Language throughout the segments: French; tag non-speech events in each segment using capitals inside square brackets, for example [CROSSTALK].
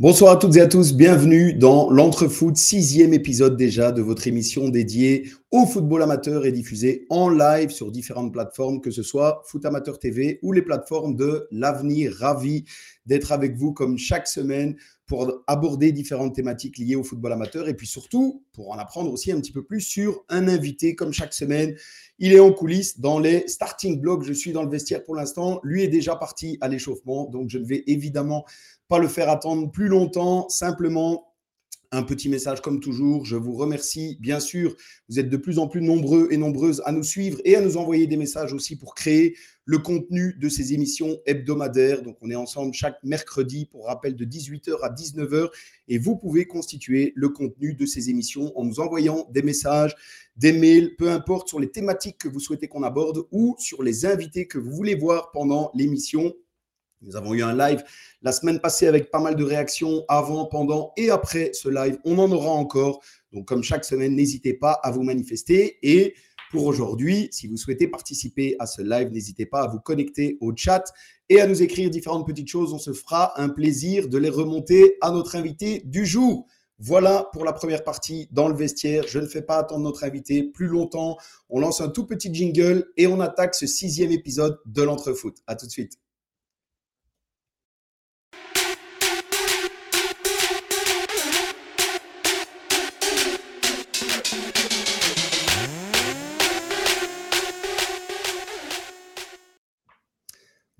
Bonsoir à toutes et à tous, bienvenue dans l'Entrefoot, sixième épisode déjà de votre émission dédiée au football amateur et diffusée en live sur différentes plateformes, que ce soit Foot Amateur TV ou les plateformes de l'avenir. Ravi d'être avec vous comme chaque semaine pour aborder différentes thématiques liées au football amateur et puis surtout pour en apprendre aussi un petit peu plus sur un invité comme chaque semaine. Il est en coulisses dans les starting blocks. Je suis dans le vestiaire pour l'instant. Lui est déjà parti à l'échauffement, donc je ne vais évidemment pas le faire attendre plus longtemps. Simplement, un petit message comme toujours. Je vous remercie. Bien sûr, vous êtes de plus en plus nombreux et nombreuses à nous suivre et à nous envoyer des messages aussi pour créer le contenu de ces émissions hebdomadaires. Donc, on est ensemble chaque mercredi pour rappel de 18h à 19h et vous pouvez constituer le contenu de ces émissions en nous envoyant des messages, des mails, peu importe sur les thématiques que vous souhaitez qu'on aborde ou sur les invités que vous voulez voir pendant l'émission. Nous avons eu un live la semaine passée avec pas mal de réactions avant, pendant et après ce live. On en aura encore. Donc, comme chaque semaine, n'hésitez pas à vous manifester. Et pour aujourd'hui, si vous souhaitez participer à ce live, n'hésitez pas à vous connecter au chat et à nous écrire différentes petites choses. On se fera un plaisir de les remonter à notre invité du jour. Voilà pour la première partie dans le vestiaire. Je ne fais pas attendre notre invité plus longtemps. On lance un tout petit jingle et on attaque ce sixième épisode de l'Entrefoot. À tout de suite.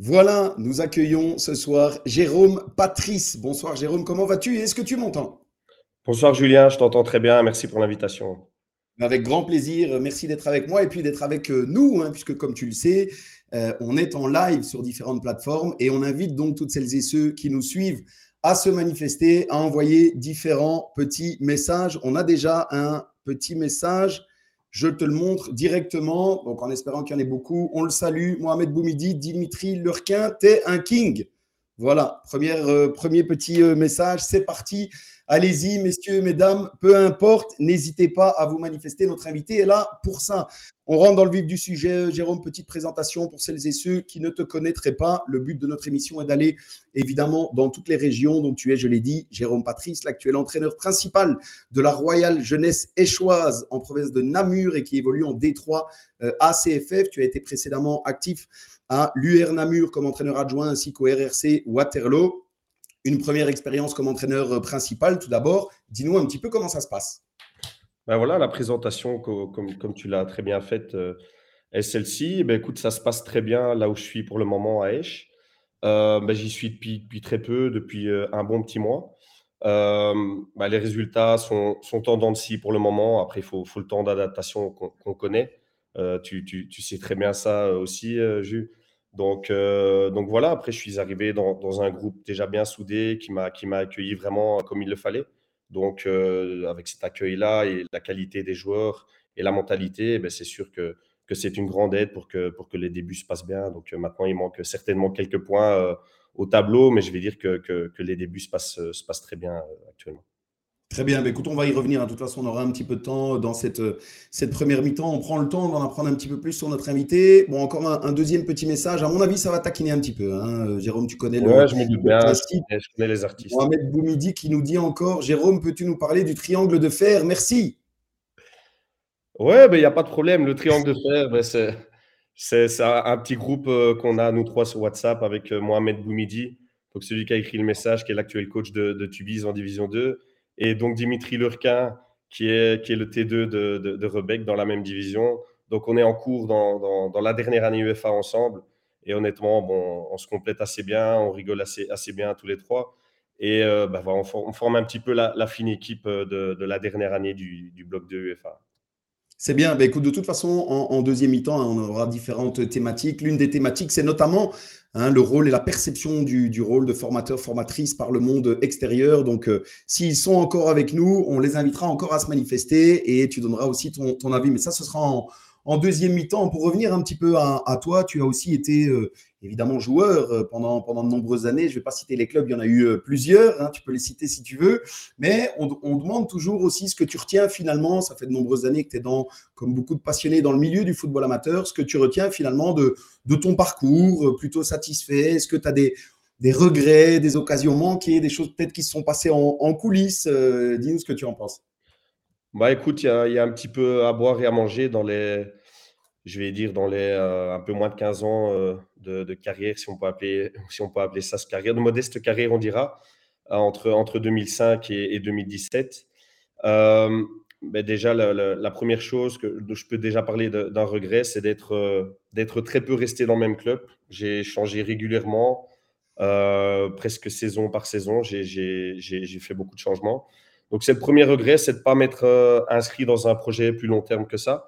Voilà, nous accueillons ce soir Jérôme Patrice. Bonsoir Jérôme, comment vas-tu et est-ce que tu m'entends? Bonsoir Julien, je t'entends très bien, merci pour l'invitation. Avec grand plaisir, merci d'être avec moi et puis d'être avec euh, nous, hein, puisque comme tu le sais, euh, on est en live sur différentes plateformes et on invite donc toutes celles et ceux qui nous suivent à se manifester, à envoyer différents petits messages. On a déjà un petit message je te le montre directement, donc en espérant qu'il y en ait beaucoup. On le salue, Mohamed Boumidi, Dimitri Lurquin, t'es un king. Voilà, euh, premier petit euh, message, c'est parti. Allez-y, messieurs, mesdames, peu importe, n'hésitez pas à vous manifester. Notre invité est là pour ça. On rentre dans le vif du sujet. Jérôme, petite présentation pour celles et ceux qui ne te connaîtraient pas. Le but de notre émission est d'aller évidemment dans toutes les régions dont tu es, je l'ai dit, Jérôme Patrice, l'actuel entraîneur principal de la Royale Jeunesse Échoise en province de Namur et qui évolue en D3 euh, ACFF. Tu as été précédemment actif à l'UR Namur comme entraîneur adjoint ainsi qu'au RRC Waterloo une première expérience comme entraîneur euh, principal, tout d'abord. Dis-nous un petit peu comment ça se passe. Ben voilà, la présentation, comme, tu l'as très bien faite, euh, est celle-ci. Ben écoute, ça se passe très bien là où je suis pour le moment à Esch. Euh, ben, J'y suis depuis, très peu, depuis un bon petit mois. Ben, les résultats sont, sont en dents de scie pour le moment. Après, il faut, le temps d'adaptation qu'on connaît. Tu, sais très bien ça aussi, Jules. Donc, euh, voilà, après, je suis arrivé dans un groupe déjà bien soudé qui m'a accueilli vraiment comme il le fallait. Donc, euh, avec cet accueil-là et la qualité des joueurs et la mentalité, ben, c'est sûr que, que c'est une grande aide pour que, pour que les débuts se passent bien. Donc, euh, maintenant, il manque certainement quelques points au tableau, mais je vais dire que, que, que les débuts se passent, se passent très bien actuellement. Très bien, mais écoute, on va y revenir. De toute façon, on aura un petit peu de temps dans cette, cette première mi-temps. On prend le temps d'en apprendre un petit peu plus sur notre invité. Bon, encore un, deuxième petit message. À mon avis, ça va taquiner un petit peu. Hein. Jérôme, tu connais le. Ouais, je, bien, je connais les artistes. Mohamed Boumidi qui nous dit encore Jérôme, peux-tu nous parler du triangle de fer? Merci. Ouais, il ben, n'y a pas de problème. Le triangle de fer, ben, c'est un petit groupe euh, qu'on a, nous trois, sur WhatsApp avec euh, Mohamed Boumidi. Donc, celui qui a écrit le message, qui est l'actuel coach de, de Tubize en Division 2 et donc Dimitri Lurquin, qui est, qui est le T2 de, de, Rebec dans la même division. Donc on est en cours dans, dans, la dernière année UEFA ensemble. Et honnêtement, bon, on se complète assez bien, on rigole assez, assez bien tous les trois. Et euh, bah, on, forme un petit peu la, la fine équipe de, de, la dernière année du, du bloc de UEFA. C'est bien. Bah, de toute façon, en, deuxième mi-temps, hein, on aura différentes thématiques. L'une des thématiques, c'est notamment hein, le rôle et la perception du, rôle de formateur, formatrice par le monde extérieur. Donc, euh, s'ils sont encore avec nous, on les invitera encore à se manifester et tu donneras aussi ton, avis. Mais ça, ce sera en, deuxième mi-temps. Pour revenir un petit peu à, toi, tu as aussi été euh, évidemment joueur euh, pendant, pendant de nombreuses années. Je ne vais pas citer les clubs, il y en a eu euh, plusieurs, hein, tu peux les citer si tu veux, mais on, demande toujours aussi ce que tu retiens finalement, ça fait de nombreuses années que tu es dans, comme beaucoup de passionnés dans le milieu du football amateur, ce que tu retiens finalement de, de ton parcours, plutôt satisfait, est-ce que tu as des, des regrets, des occasions manquées, des choses peut-être qui se sont passées en, coulisses? Euh, dis-nous ce que tu en penses. Bah écoute, il y, a un petit peu à boire et à manger dans les, je vais dire, dans les euh, un peu moins de 15 ans euh, de, carrière, si on, peut appeler, si on peut appeler ça ce carrière, de modeste carrière, on dira, entre, entre 2005 et, 2017. Ben déjà, la, première chose que je peux déjà parler d'un regret, c'est d'être d'être très peu resté dans le même club. J'ai changé régulièrement. Euh, presque saison par saison. J'ai fait beaucoup de changements. Donc, c'est le premier regret, c'est de ne pas m'être euh, inscrit dans un projet plus long terme que ça.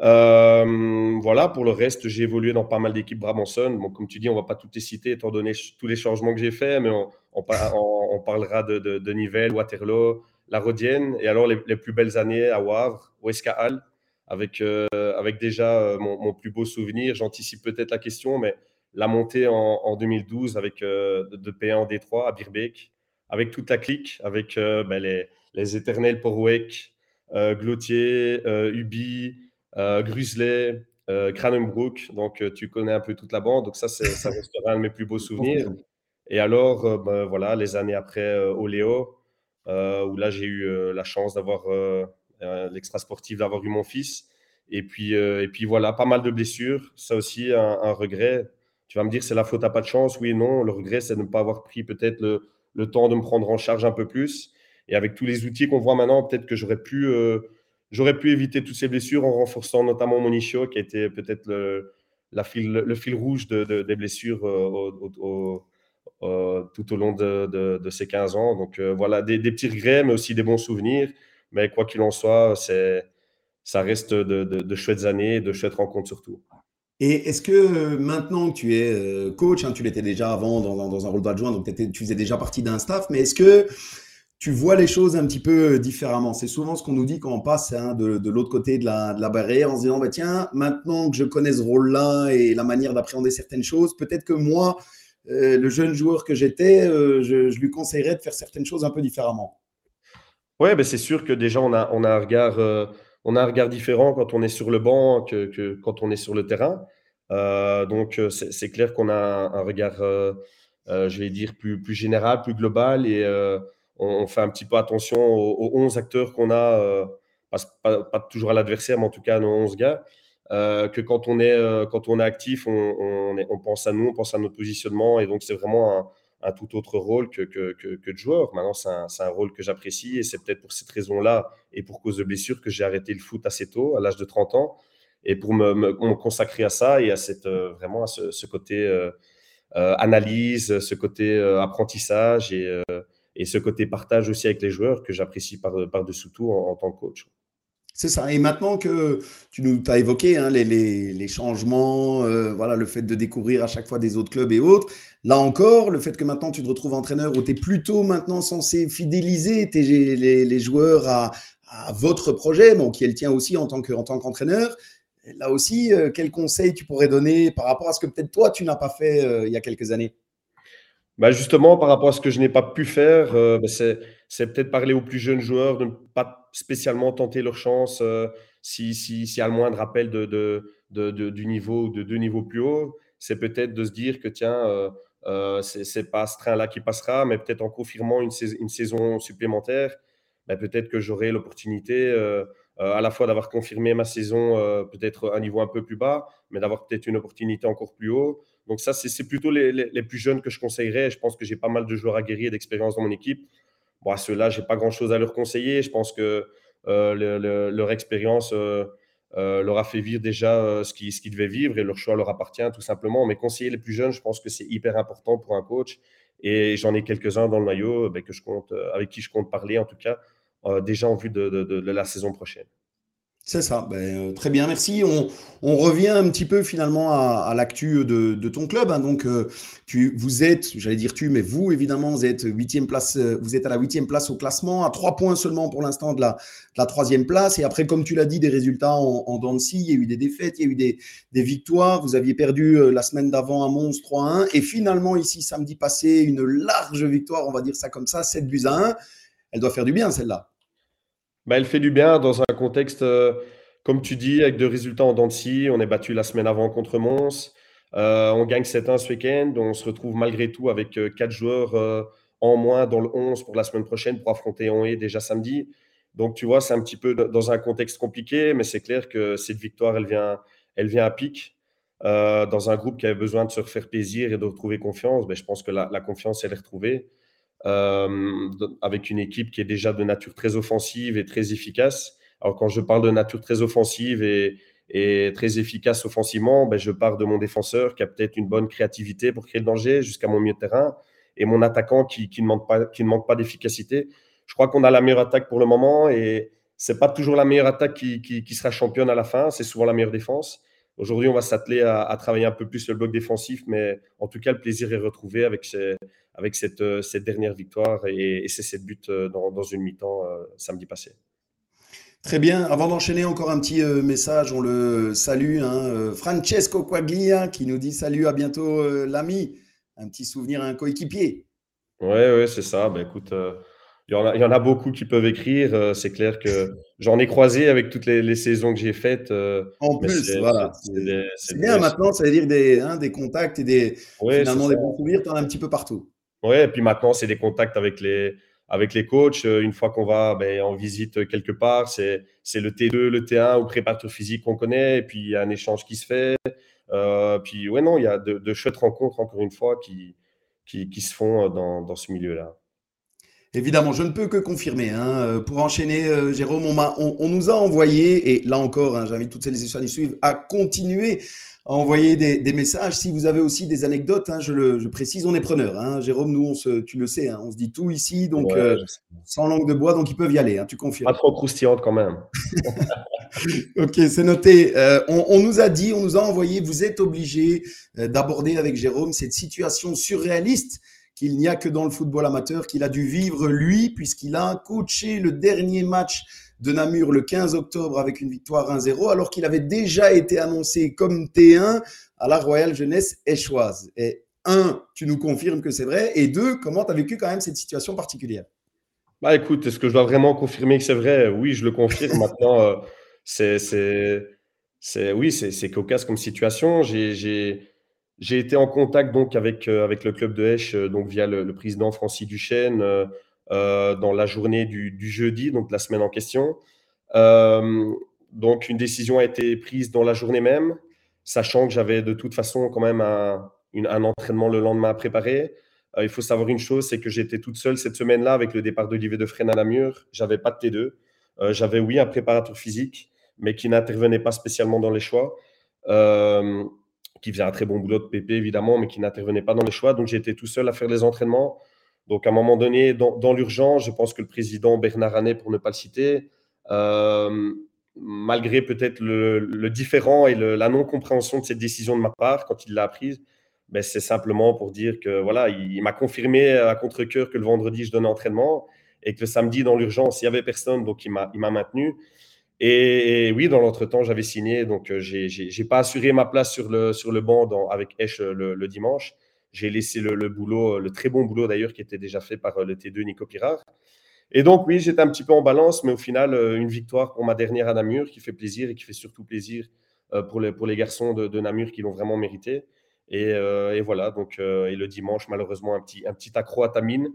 Euh, voilà, pour le reste, j'ai évolué dans pas mal d'équipes Brabanson. Bon, comme tu dis, on va pas tout les citer étant donné tous les changements que j'ai faits, mais on, parlera de, de, Nivelles, Waterloo, La Rodienne, et alors les, plus belles années à Wavre, au avec, avec déjà mon, plus beau souvenir. J'anticipe peut-être la question, mais la montée en, 2012 avec euh, de, P1 en D3 à Birbeek, avec toute la clique, avec euh, ben, les, les, éternels Porwek, euh, Glotier, Ubi, Grusley, Cranenbrook. Donc, tu connais un peu toute la bande. Donc, ça, ça [LAUGHS] restera un de mes plus beaux souvenirs. Et alors, ben, voilà, les années après au Léo, où là, j'ai eu la chance d'avoir l'extra sportif, d'avoir eu mon fils. Et puis, et puis voilà, pas mal de blessures. Ça aussi, un regret. Tu vas me dire, c'est la faute à pas de chance. Oui et non. Le regret, c'est de ne pas avoir pris peut-être le, temps de me prendre en charge un peu plus. Et avec tous les outils qu'on voit maintenant, peut-être que j'aurais pu, euh, éviter toutes ces blessures en renforçant notamment mon ischio, qui a été peut-être le, fil, le rouge des blessures euh, tout au long de, ces 15 ans. Donc euh, voilà, des, petits regrets, mais aussi des bons souvenirs. Mais quoi qu'il en soit, ça reste de, chouettes années, de chouettes rencontres surtout. Et est-ce que euh, maintenant que tu es euh, coach, hein, tu l'étais déjà avant dans, un rôle d'adjoint, donc tu faisais déjà partie d'un staff, mais est-ce que tu vois les choses un petit peu différemment? C'est souvent ce qu'on nous dit quand on passe hein, de, l'autre côté de la, barrière en se disant, bah, tiens, maintenant que je connais ce rôle-là et la manière d'appréhender certaines choses, peut-être que moi, euh, le jeune joueur que j'étais, je, lui conseillerais de faire certaines choses un peu différemment. Oui, ben c'est sûr que déjà, on a, on a un regard on a un regard différent quand on est sur le banc que, quand on est sur le terrain. Euh, donc, euh, c'est clair qu'on a un, regard, euh, je vais dire, plus, plus général, plus global et on, fait un petit peu attention aux, 11 acteurs qu'on a, pas, toujours à l'adversaire, mais en tout cas à nos 11 gars. que quand on est, quand on est actif, on, pense à nous, on pense à notre positionnement. Et donc, c'est vraiment un, tout autre rôle que, que, que, de joueur. Maintenant, c'est un, un, rôle que j'apprécie et c'est peut-être pour cette raison-là et pour cause de blessure que j'ai arrêté le foot assez tôt, à l'âge de 30 ans, et pour me, me, consacrer à ça et à cette, euh, vraiment à ce, côté euh, euh, analyse, ce côté apprentissage et, et, ce côté partage aussi avec les joueurs que j'apprécie par-dessous tout en, tant que coach. C'est ça. Et maintenant que tu nous as évoqué hein, les, les, les, changements, voilà, le fait de découvrir à chaque fois des autres clubs et autres, Là encore, le fait que maintenant tu te retrouves entraîneur où tu es plutôt maintenant censé fidéliser les, les, joueurs à, votre projet, bon, qui est le tien aussi en tant qu'entraîneur. Là aussi, euh, quel conseil tu pourrais donner par rapport à ce que peut-être toi tu n'as pas fait euh, il y a quelques années? Bah Justement, par rapport à ce que je n'ai pas pu faire, euh, bah, c'est peut-être parler aux plus jeunes joueurs de ne pas spécialement tenter leur chance si, si, si, y a le moindre rappel de, de, du niveau de deux niveaux plus haut. C'est peut-être de se dire que tiens, euh, c'est pas ce train-là qui passera, mais peut-être en confirmant une, saison, supplémentaire, ben, peut-être que j'aurai l'opportunité euh, euh, à la fois d'avoir confirmé ma saison peut-être un niveau un peu plus bas, mais d'avoir peut-être une opportunité encore plus haut. Donc ça, c'est plutôt les, plus jeunes que je conseillerais. Je pense que j'ai pas mal de joueurs aguerris et d'expérience dans mon équipe. Bon, à ceux-là, j'ai pas grand-chose à leur conseiller. Je pense que leur expérience euh, leur a fait vivre déjà euh, ce qu'ils devaient vivre et leur choix leur appartient tout simplement. Mais conseiller les plus jeunes, je pense que c'est hyper important pour un coach. Et j'en ai quelques-uns dans le maillot ben, que je compte, euh, avec qui je compte parler en tout cas, déjà en vue de la saison prochaine. C'est ça, ben, euh, très bien, merci. On, revient un petit peu finalement à, l'actu de, ton club. Hein. Donc, euh, tu, vous êtes, j'allais dire tu, mais vous évidemment, vous êtes euh, vous êtes à la huitième place au classement, à trois points seulement pour l'instant de la, troisième place. Et après, comme tu l'as dit, des résultats en, en dents il y a eu des défaites, il y a eu des, des victoires. Vous aviez perdu la semaine d'avant à Mons 3-1, et finalement ici samedi passé, une large victoire, on va dire ça comme ça, 7 buts à 1. Elle doit faire du bien celle-là. Bah, elle fait du bien dans un contexte, euh, comme tu dis, avec deux résultats en dents On est battu la semaine avant contre Mons. on gagne 7-1 ce week-end. On se retrouve malgré tout avec quatre joueurs en moins dans le 11 pour la semaine prochaine pour affronter est déjà samedi. Donc, tu vois, c'est un petit peu dans un contexte compliqué, mais c'est clair que cette victoire, elle vient, elle vient à pic. Euh, dans un groupe qui avait besoin de se refaire plaisir et de retrouver confiance, ben, je pense que la, confiance, elle est retrouvée. Euh, avec une équipe qui est déjà de nature très offensive et très efficace. Alors, quand je parle de nature très offensive et, très efficace offensivement, ben, je parle de mon défenseur qui a peut-être une bonne créativité pour créer le danger jusqu'à mon milieu de terrain et mon attaquant qui, ne manque pas, d'efficacité. Je crois qu'on a la meilleure attaque pour le moment et c'est pas toujours la meilleure attaque qui, sera championne à la fin. C'est souvent la meilleure défense. Aujourd'hui, on va s'atteler à, travailler un peu plus le bloc défensif, mais en tout cas, le plaisir est retrouvé avec, avec cette, cette, dernière victoire et, c'est cette but euh, dans, dans une mi-temps euh, samedi passé. Très bien. Avant d'enchaîner, encore un petit euh, message. On le salue. Hein, Francesco Quaglia qui nous dit salut, à bientôt, l'ami un petit souvenir à un coéquipier. Oui, ouais, c'est ça. Ben, écoute, euh, il, y en a, il y en a beaucoup qui peuvent écrire. Euh, c'est clair que j'en ai croisé avec toutes les, saisons que j'ai faites. Euh, en plus, voilà. C'est bien maintenant, ça veut dire des, hein, des contacts et des, finalement des bons souvenirs, tu en as un petit peu partout. Oui, et puis maintenant, c'est des contacts avec les, avec les coachs. Une fois qu'on va ben, en visite quelque part, c'est le T2, le T1 ou préparateur physique qu'on connaît, et puis il y a un échange qui se fait. Euh, puis, ouais, non, il y a de, chouettes rencontres, encore une fois, qui, qui, se font euh, dans, dans ce milieu-là. Évidemment, je ne peux que confirmer. Hein. Euh, pour enchaîner, Jérôme, on, on, nous a envoyé, et là encore, hein, j'invite toutes celles et ceux qui suivent à continuer à envoyer des, messages. Si vous avez aussi des anecdotes, hein, je, le, je précise, on est preneur. Hein. Jérôme, nous, on se, tu le sais, on se dit tout ici, donc sans langue de bois, donc ils peuvent y aller. tu confirmes. Pas trop croustillante quand même. [LAUGHS] ok, c'est noté. Euh, on, nous a dit, on nous a envoyé, vous êtes obligé euh, d'aborder avec Jérôme cette situation surréaliste qu'il n'y a que dans le football amateur, qu'il a dû vivre lui, puisqu'il a coaché le dernier match de Namur le 15 octobre avec une victoire 1-0, alors qu'il avait déjà été annoncé comme T1 à la Royale Jeunesse échoise. Et un, tu nous confirmes que c'est vrai, et deux, comment tu as vécu quand même cette situation particulière? Bah écoute, est-ce que je dois vraiment confirmer que c'est vrai? Oui, je le confirme. [LAUGHS] Maintenant, euh, c'est, c'est, oui, c'est cocasse comme situation. J'ai été en contact donc avec, euh, avec le club de Hesch, euh, donc via le, président Francis Duchesne, euh, dans la journée du, jeudi, donc la semaine en question. donc une décision a été prise dans la journée même, sachant que j'avais de toute façon quand même un, un entraînement le lendemain à préparer. il faut savoir une chose, c'est que j'étais toute seule cette semaine-là avec le départ d'Olivier Defresne à Namur. J'avais pas de T2. j'avais oui un préparateur physique, mais qui n'intervenait pas spécialement dans les choix, qui faisait un très bon boulot de PP évidemment, mais qui n'intervenait pas dans les choix. Donc j'étais tout seul à faire les entraînements. Donc à un moment donné, dans, l'urgence, je pense que le président Bernard Hannet, pour ne pas le citer, euh, malgré peut-être le, différent et la non-compréhension de cette décision de ma part quand il l'a prise, ben, c'est simplement pour dire que voilà, il, m'a confirmé à contre-coeur que le vendredi, je donnais entraînement et que le samedi, dans l'urgence, il n'y avait personne, donc il m'a maintenu. Et, oui, dans l'entretemps, j'avais signé, donc euh, je n'ai pas assuré ma place sur le, sur le banc avec Esch euh, le, dimanche. J'ai laissé le, boulot, le très bon boulot d'ailleurs, qui était déjà fait par euh, le T2 Nico Pirard. Et donc, oui, j'étais un petit peu en balance, mais au final, une victoire pour ma dernière à Namur qui fait plaisir et qui fait surtout plaisir pour les, pour les garçons de, Namur qui l'ont vraiment mérité. Et, voilà, donc, et le dimanche, malheureusement, un petit, un petit accro à Tamine.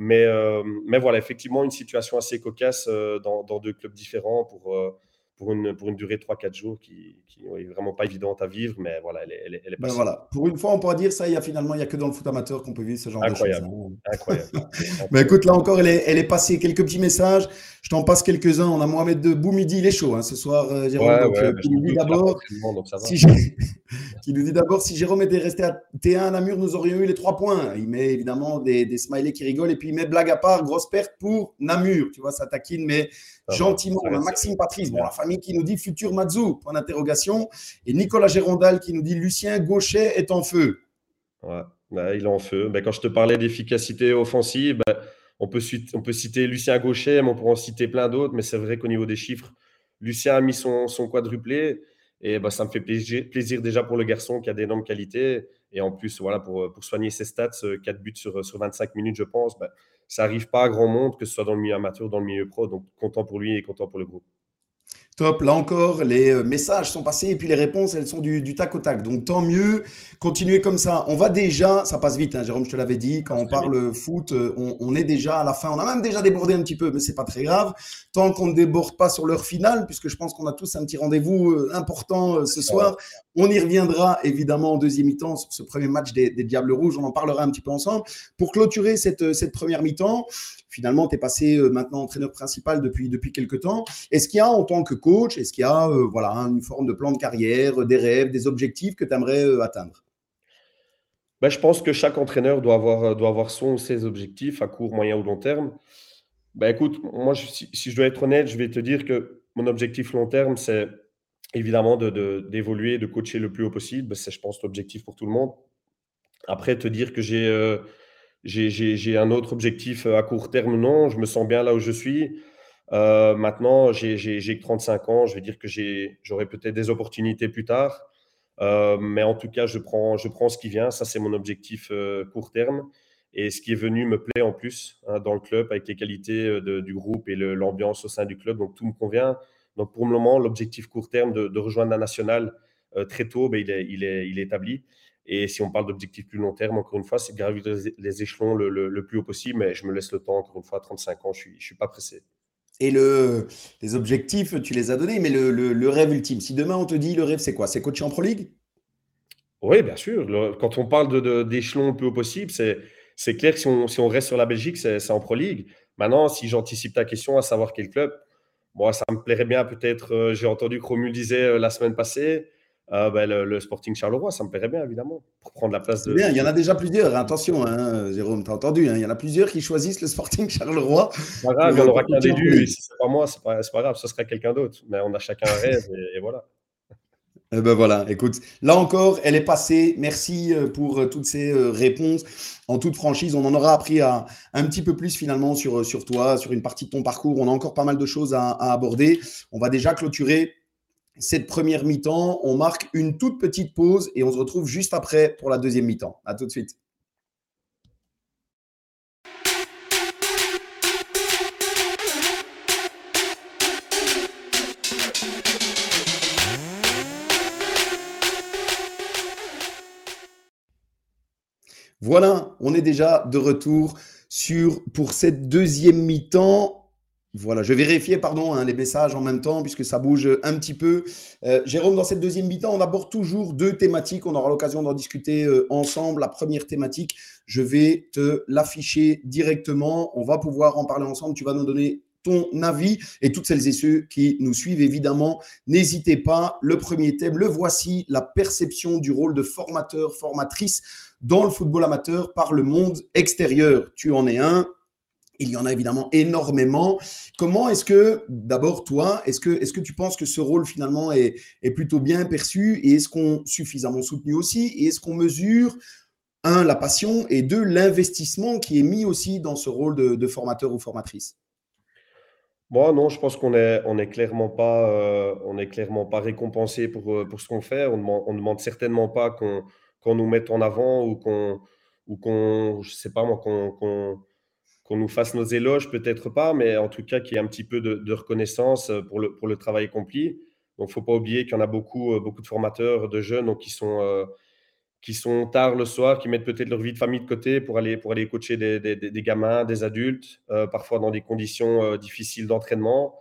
Mais, euh, mais voilà, effectivement, une situation assez cocasse euh, dans, dans, deux clubs différents pour, euh, pour une, pour une durée de 3-4 jours qui, n'est vraiment pas évidente à vivre, mais voilà, elle est, elle est, elle ben voilà. Pour une fois, on pourra dire ça, il y a finalement, il n'y a que dans le foot amateur qu'on peut vivre ce genre de choses. Hein. Incroyable. mais [LAUGHS] écoute, là encore, elle est, elle est passée. Quelques petits messages. Je t'en passe quelques-uns. On a Mohamed de Boumidi, il est chaud hein, ce soir, Jérôme. donc, qui nous dit d'abord, si, [LAUGHS] qui nous dit d'abord, si Jérôme était resté à T1 à Namur, nous aurions eu les trois points. Il met évidemment des, des smileys qui rigolent et puis il met blague à part, grosse perte pour Namur. Tu vois, ça taquine, mais gentiment. On a Maxime Patrice, bon, la famille qui nous dit futur Mazou, point d'interrogation. Et Nicolas Gérondal qui nous dit Lucien Gauchet est en feu. Ouais, bah, il est en feu. Bah, quand je te parlais d'efficacité offensive, bah, on, peut, citer Lucien Gauchet, mais on pourrait en citer plein d'autres. Mais c'est vrai qu'au niveau des chiffres, Lucien a mis son, quadruplé. Et bah, ça me fait plaisir, déjà pour le garçon qui a d'énormes qualités. Et en plus, voilà, pour, pour soigner ses stats, 4 euh, buts sur, sur 25 minutes, je pense, bah, ça n'arrive pas à grand monde, que ce soit dans le milieu amateur ou dans le milieu pro. Donc, content pour lui et content pour le groupe. Top. Là encore, les euh, messages sont passés et puis les réponses, elles sont du, tac au tac. Donc tant mieux. Continuez comme ça. On va déjà, ça passe vite, hein, Jérôme, je te l'avais dit. Quand on parle foot, euh, on, est déjà à la fin. On a même déjà débordé un petit peu, mais c'est pas très grave. Tant qu'on ne déborde pas sur l'heure finale, puisque je pense qu'on a tous un petit rendez-vous euh, important ce soir. On y reviendra évidemment en deuxième mi-temps sur ce premier match des, Diables Rouges. On en parlera un petit peu ensemble. Pour clôturer cette, cette première mi-temps, finalement, tu es passé euh, maintenant entraîneur principal depuis, depuis quelques temps. Est-ce qu'il y a, en tant que coach, est-ce qu'il y a euh, voilà, une forme de plan de carrière, des rêves, des objectifs que tu aimerais euh, atteindre? Ben, Je pense que chaque entraîneur doit avoir, doit avoir son ou ses objectifs à court, moyen ou long terme. Ben, écoute, moi, si, je dois être honnête, je vais te dire que mon objectif long terme, c'est évidemment d'évoluer, de, de, coacher le plus haut possible. C'est, je pense, l'objectif pour tout le monde. Après, te dire que j'ai j'ai un autre objectif euh, à court terme, non. Je me sens bien là où je suis. Euh, maintenant, j'ai 35 ans. Je vais dire que j'aurai peut-être des opportunités plus tard. Euh, mais en tout cas, je prends, je prends ce qui vient. Ça, c'est mon objectif court terme. Et ce qui est venu me plaît en plus hein, dans le club avec les qualités du groupe et l'ambiance au sein du club. Donc, tout me convient. Donc, pour le moment, l'objectif court terme de, rejoindre la nationale très tôt, ben, il, est, il, est, il est établi. Et si on parle d'objectifs plus long terme, encore une fois, c'est de gravir les échelons le, plus haut possible, mais je me laisse le temps, encore une fois, à 35 ans, je ne suis, je suis pas pressé. Et le, les objectifs, tu les as donnés, mais le, le, rêve ultime, si demain on te dit le rêve, c'est quoi? C'est coacher en Pro League? Oui, bien sûr. quand on parle d'échelons le plus haut possible, c'est clair que si on, si on, reste sur la Belgique, c'est en Pro League. Maintenant, si j'anticipe ta question à savoir quel club, bon, ça me plairait bien peut-être, euh, j'ai entendu que Romu disait euh, la semaine passée, ah, ben, le, Sporting Charleroi, ça me plairait bien, évidemment, pour prendre la place de. Bien, il y en a déjà plusieurs, attention, hein, Jérôme, tu as entendu, hein, il y en a plusieurs qui choisissent le Sporting Charleroi. C'est pas grave, il n'y en aura qu'un d'élu, et si c'est pas moi, c'est pas, pas grave, ce sera quelqu'un d'autre. Mais on a chacun un rêve, et, voilà. Eh ben voilà, écoute, là encore, elle est passée. Merci euh, pour euh, toutes ces euh, réponses. En toute franchise, on en aura appris un petit peu plus finalement sur, sur toi, sur une partie de ton parcours. On a encore pas mal de choses à aborder. On va déjà clôturer cette première mi-temps. On marque une toute petite pause et on se retrouve juste après pour la deuxième mi-temps. À tout de suite. Voilà, on est déjà de retour sur pour cette deuxième mi-temps. Voilà, je vérifiais, pardon, hein, les messages en même temps, puisque ça bouge un petit peu. Euh, Jérôme, dans cette deuxième mi-temps, on aborde toujours deux thématiques. On aura l'occasion d'en discuter euh, ensemble. La première thématique, je vais te l'afficher directement. On va pouvoir en parler ensemble. Tu vas nous donner ton avis et toutes celles et ceux qui nous suivent, évidemment, n'hésitez pas. Le premier thème, le voici, la perception du rôle de formateur, formatrice dans le football amateur par le monde extérieur. Tu en es un, il y en a évidemment énormément. Comment est-ce que, d'abord toi, est-ce que, est que tu penses que ce rôle finalement est, plutôt bien perçu et est-ce qu'on suffisamment soutenu aussi et est-ce qu'on mesure un, la passion et deux, l'investissement qui est mis aussi dans ce rôle de, formateur ou formatrice? Moi, non, je pense qu'on n'est on est clairement pas, euh, est clairement pas récompensé pour, euh, pour ce qu'on fait. On ne demande, certainement pas qu'on nous mette en avant ou qu'on, ou qu'on je sais pas moi, qu'on qu'on nous fasse nos éloges, peut-être pas, mais en tout cas qu'il y ait un petit peu de, reconnaissance euh, pour le, pour le travail accompli. Donc, faut pas oublier qu'il y en a beaucoup, euh, beaucoup de formateurs, de jeunes donc, qui, sont, euh, qui sont tard le soir, qui mettent peut-être leur vie de famille de côté pour aller, pour aller coacher des, des, gamins, des adultes, parfois dans des conditions difficiles d'entraînement,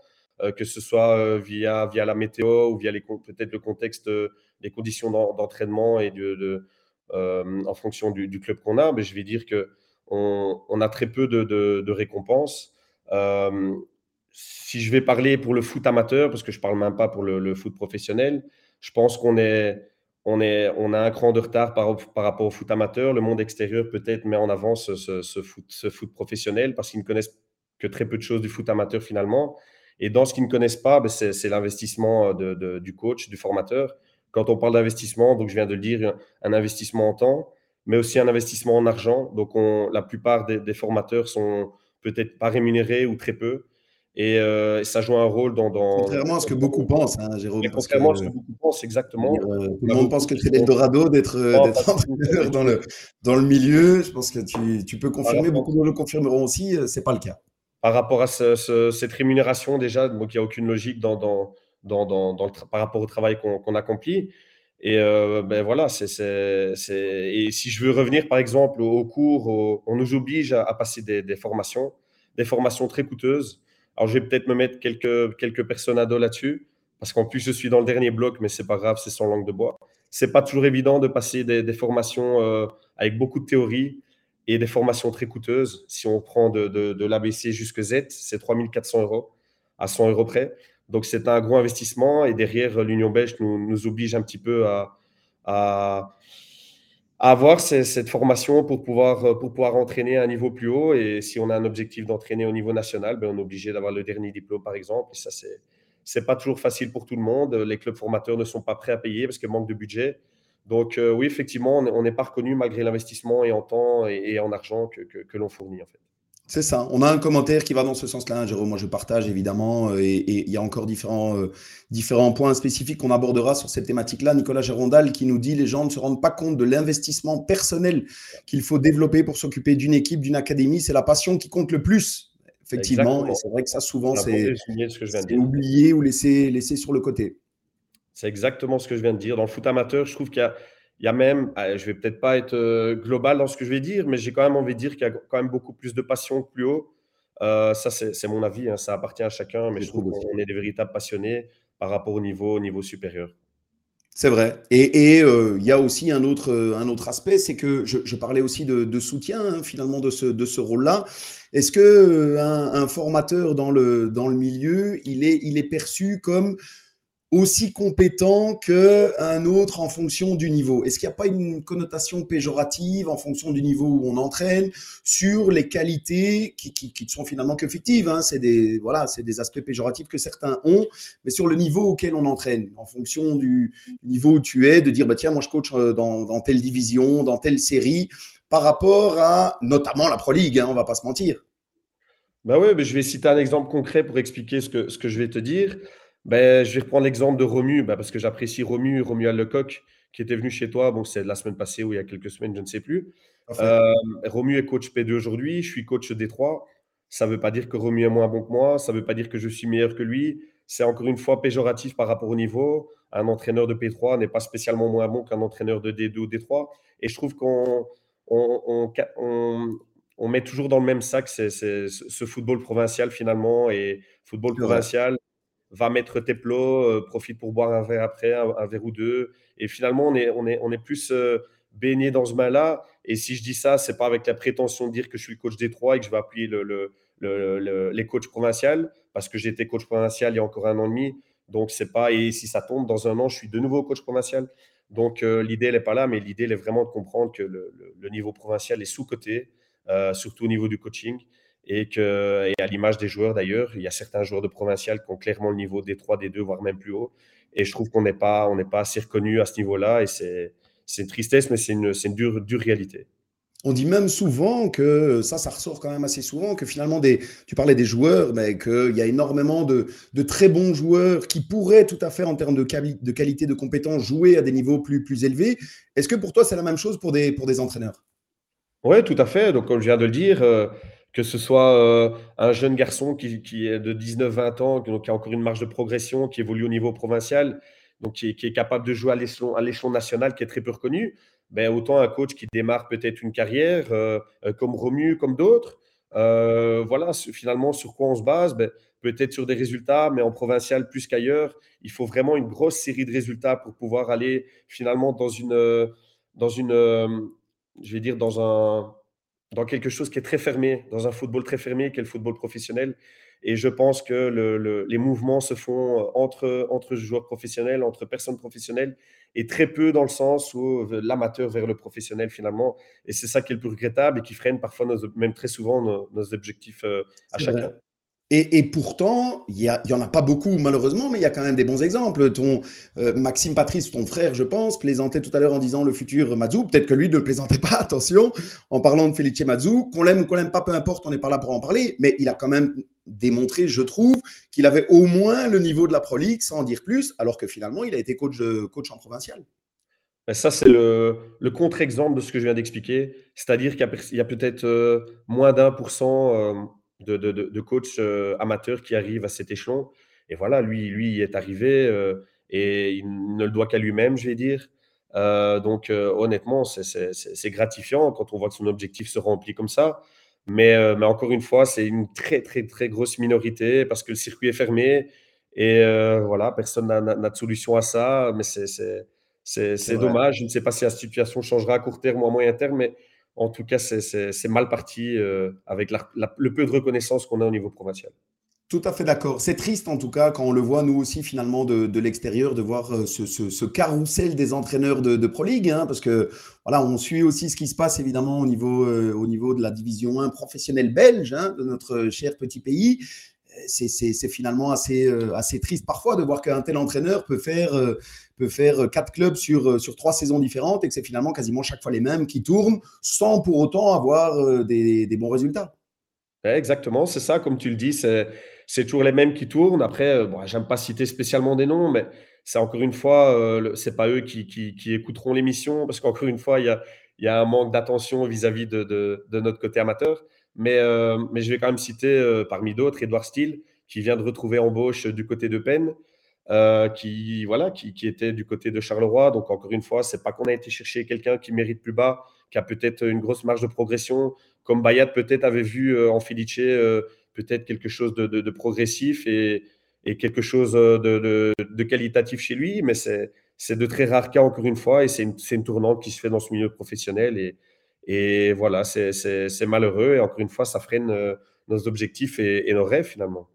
que ce soit via, via la météo ou via peut-être le contexte des conditions d'entraînement et de, en fonction du, club qu'on a. Mais je vais dire que on, a très peu de, récompenses. Euh, si je vais parler pour le foot amateur, parce que je parle même pas pour le, foot professionnel, je pense qu'on est, on est, on a un cran de retard par, par rapport au foot amateur. Le monde extérieur peut-être met en avant ce, foot, ce foot professionnel parce qu'ils ne connaissent que très peu de choses du foot amateur finalement. Et dans ce qu'ils ne connaissent pas, ben, c'est l'investissement du coach, du formateur. Quand on parle d'investissement, donc je viens de le dire, un investissement en temps, mais aussi un investissement en argent. Donc, on, la plupart des, formateurs sont peut-être pas rémunérés ou très peu. Et euh, ça joue un rôle dans. dans contrairement à ce que beaucoup pensent, hein, Jérôme. contrairement à ce que beaucoup pensent, exactement. Euh, tout le monde pense que c'est l'Eldorado d'être euh, entraîneur dans le, dans le milieu. Je pense que tu, tu peux confirmer, beaucoup le confirmeront aussi, ce n'est pas le cas. Par rapport à cette rémunération, déjà, donc il n'y a aucune logique dans, dans, par rapport au travail qu'on accomplit. Et euh, ben voilà, c'est, et si je veux revenir par exemple au, cours, on nous oblige à, passer des, formations, des formations très coûteuses. Alors je vais peut-être me mettre quelques, quelques personnes à dos là-dessus, parce qu'en plus je suis dans le dernier bloc, mais c'est pas grave, c'est sans langue de bois. C'est pas toujours évident de passer des, des formations euh, avec beaucoup de théorie et des formations très coûteuses. Si on prend de, de, de l'ABC jusque Z, c'est 3400 euros à 100 euros près. Donc c'est un gros investissement et derrière l'Union belge nous, nous, oblige un petit peu à, à, avoir cette formation pour pouvoir, pour pouvoir entraîner à un niveau plus haut. Et si on a un objectif d'entraîner au niveau national, ben on est obligé d'avoir le dernier diplôme par exemple. Et ça c'est c'est pas toujours facile pour tout le monde. Les clubs formateurs ne sont pas prêts à payer parce qu'il manque de budget. Donc euh, oui, effectivement, on n'est pas reconnu malgré l'investissement et en temps et, et en argent que, que, que l'on fournit en fait. C'est ça. On a un commentaire qui va dans ce sens-là, hein, Jérôme. Moi, je partage évidemment. Euh, et il y a encore différents, euh, différents points spécifiques qu'on abordera sur cette thématique-là. Nicolas Gérondal qui nous dit les gens ne se rendent pas compte de l'investissement personnel qu'il faut développer pour s'occuper d'une équipe, d'une académie. C'est la passion qui compte le plus. Effectivement. Et c'est vrai que ça, souvent, c'est oublié ou laissé, laissé sur le côté. C'est exactement ce que je viens de dire. Dans le foot amateur, je trouve qu'il y a il y a même, je vais peut-être pas être euh, global dans ce que je vais dire, mais j'ai quand même envie de dire qu'il y a quand même beaucoup plus de passion que plus haut. Euh, ça, c'est mon avis, hein, ça appartient à chacun, mais je, trouve qu'on est des véritables passionnés par rapport au niveau, au niveau supérieur. C'est vrai. Et euh, il y a aussi un autre, un autre aspect, c'est que je, parlais aussi de, soutien hein, finalement de ce, de ce rôle-là. Est-ce que un, formateur dans le, dans le milieu, il est, il est perçu comme aussi compétent qu'un autre en fonction du niveau Est-ce qu'il n'y a pas une connotation péjorative en fonction du niveau où on entraîne sur les qualités qui, qui, sont finalement que fictives hein? C'est des voilà, des aspects péjoratifs que certains ont, mais sur le niveau auquel on entraîne, en fonction du niveau où tu es, de dire bah tiens moi je coach euh, dans, telle division, dans telle série, par rapport à notamment la Pro League, hein, on va pas se mentir. Bah oui, je vais citer un exemple concret pour expliquer ce que, ce que je vais te dire. Ben, je vais reprendre l'exemple de Romu, ben, parce que j'apprécie Romu, Romuald Lecoq, qui était venu chez toi. Bon, c'est la semaine passée ou il y a quelques semaines, je ne sais plus. Euh, Romu est coach P2 aujourd'hui, je suis coach D3. Ça ne veut pas dire que Romu est moins bon que moi, ça ne veut pas dire que je suis meilleur que lui. C'est encore une fois péjoratif par rapport au niveau. Un entraîneur de P3 n'est pas spécialement moins bon qu'un entraîneur de D2 ou D3. Et je trouve qu'on on, on, met toujours dans le même sac ce football provincial finalement. Et football provincial, va mettre tes plots, euh, profite pour boire un verre après, un, verre ou deux. Et finalement, on est, on est, on est plus euh, baigné dans ce mal-là. Et si je dis ça, c'est pas avec la prétention de dire que je suis le coach des trois et que je vais appuyer le, le, les coachs provinciaux, parce que j'étais coach provincial il y a encore un an et demi. Donc, c'est pas, et si ça tombe, dans un an, je suis de nouveau coach provincial. Donc, euh, l'idée, elle n'est pas là, mais l'idée, elle est vraiment de comprendre que le, niveau provincial est sous-coté, surtout au niveau du coaching et, que, et à l'image des joueurs d'ailleurs, il y a certains joueurs de provincial qui ont clairement le niveau des 3, des 2, voire même plus haut. Et je trouve qu'on n'est pas, on pas assez reconnu à ce niveau-là et c'est, une tristesse, mais c'est une, une dure, dure réalité. On dit même souvent que ça, ça ressort quand même assez souvent, que finalement, des, tu parlais des joueurs, mais qu'il y a énormément de, de, très bons joueurs qui pourraient tout à fait, en termes de, de qualité, de compétences, jouer à des niveaux plus, plus élevés. Est-ce que pour toi, c'est la même chose pour des, pour des entraîneurs? Oui, tout à fait. Donc, comme je viens de le dire, euh, que ce soit euh, un jeune garçon qui, est de 19-20 ans, donc qui a encore une marge de progression, qui évolue au niveau provincial, donc qui est, capable de jouer à l'échelon national, qui est très peu reconnu, ben, autant un coach qui démarre peut-être une carrière, euh, euh, comme Romu, comme d'autres. voilà, finalement, sur quoi on se base ben, Peut-être sur des résultats, mais en provincial plus qu'ailleurs. Il faut vraiment une grosse série de résultats pour pouvoir aller finalement dans une, dans une je vais dire, dans un, dans quelque chose qui est très fermé, dans un football très fermé qui est le football professionnel. Et je pense que le, les mouvements se font euh, entre, entre joueurs professionnels, entre personnes professionnelles, et très peu dans le sens où euh, l'amateur vers le professionnel finalement. Et c'est ça qui est le plus regrettable et qui freine parfois, nos, même très souvent, nos, objectifs euh, à chacun. Et, pourtant, il n'y en a pas beaucoup malheureusement, mais il y a quand même des bons exemples. Ton euh, Maxime Patrice, ton frère, je pense, plaisantait tout à l'heure en disant le futur Mazou. Peut-être que lui ne le plaisantait pas, [LAUGHS] attention, en parlant de Felice Mazou. Qu'on l'aime ou qu'on l'aime pas, peu importe, on n'est pas là pour en parler. Mais il a quand même démontré, je trouve, qu'il avait au moins le niveau de la Pro League, sans en dire plus, alors que finalement, il a été coach, coach en provincial. Ben, ça, c'est le, contre-exemple de ce que je viens d'expliquer. C'est-à-dire qu'il y a, peut-être euh, moins d'un pour cent euh, de, de, coachs euh, amateurs qui arrivent à cet échelon. et voilà, lui, lui est arrivé et il ne le doit qu'à lui-même, je vais dire. donc honnêtement, c'est gratifiant quand on voit que son objectif se remplit comme ça. Mais, mais encore une fois, c'est une très très très grosse minorité parce que le circuit est fermé et voilà, personne n'a de solution à ça. Mais c'est dommage. Je ne sais pas si la situation changera à court terme ou à moyen terme, mais en tout cas, c'est mal parti avec le peu de reconnaissance qu'on a au niveau provincial. Tout à fait d'accord. C'est triste en tout cas quand on le voit nous aussi finalement de, l'extérieur de voir euh, ce, ce, carrousel des entraîneurs de, Pro League, hein, parce que voilà, on suit aussi ce qui se passe évidemment au niveau, euh, de la division 1 professionnelle belge hein, de notre cher petit pays. C'est finalement assez, euh, assez triste parfois de voir qu'un tel entraîneur peut faire, peut faire quatre clubs sur, trois saisons différentes et que c'est finalement quasiment chaque fois les mêmes qui tournent sans pour autant avoir des, bons résultats. Exactement, c'est ça, comme tu le dis, c'est toujours les mêmes qui tournent. Après, euh, bon, j'aime pas citer spécialement des noms, mais c'est encore une fois, euh, c'est pas eux qui, écouteront l'émission parce qu'encore une fois, il y a, un manque d'attention vis-à-vis de, notre côté amateur. Mais, euh, mais je vais quand même citer parmi d'autres Edouard Steele qui vient de retrouver embauche du côté de Penn. qui voilà qui, qui, était du côté de Charleroi donc encore une fois c'est pas qu'on a été chercher quelqu'un qui mérite plus bas qui a peut-être une grosse marge de progression comme Bayat peut-être avait vu en Felice peut-être quelque chose de, progressif et, quelque chose de, qualitatif chez lui, mais c'est de très rares cas, encore une fois, et c'est une, tournante qui se fait dans ce milieu professionnel. Et, et voilà, c'est malheureux, et encore une fois, ça freine euh, nos objectifs et, nos rêves finalement.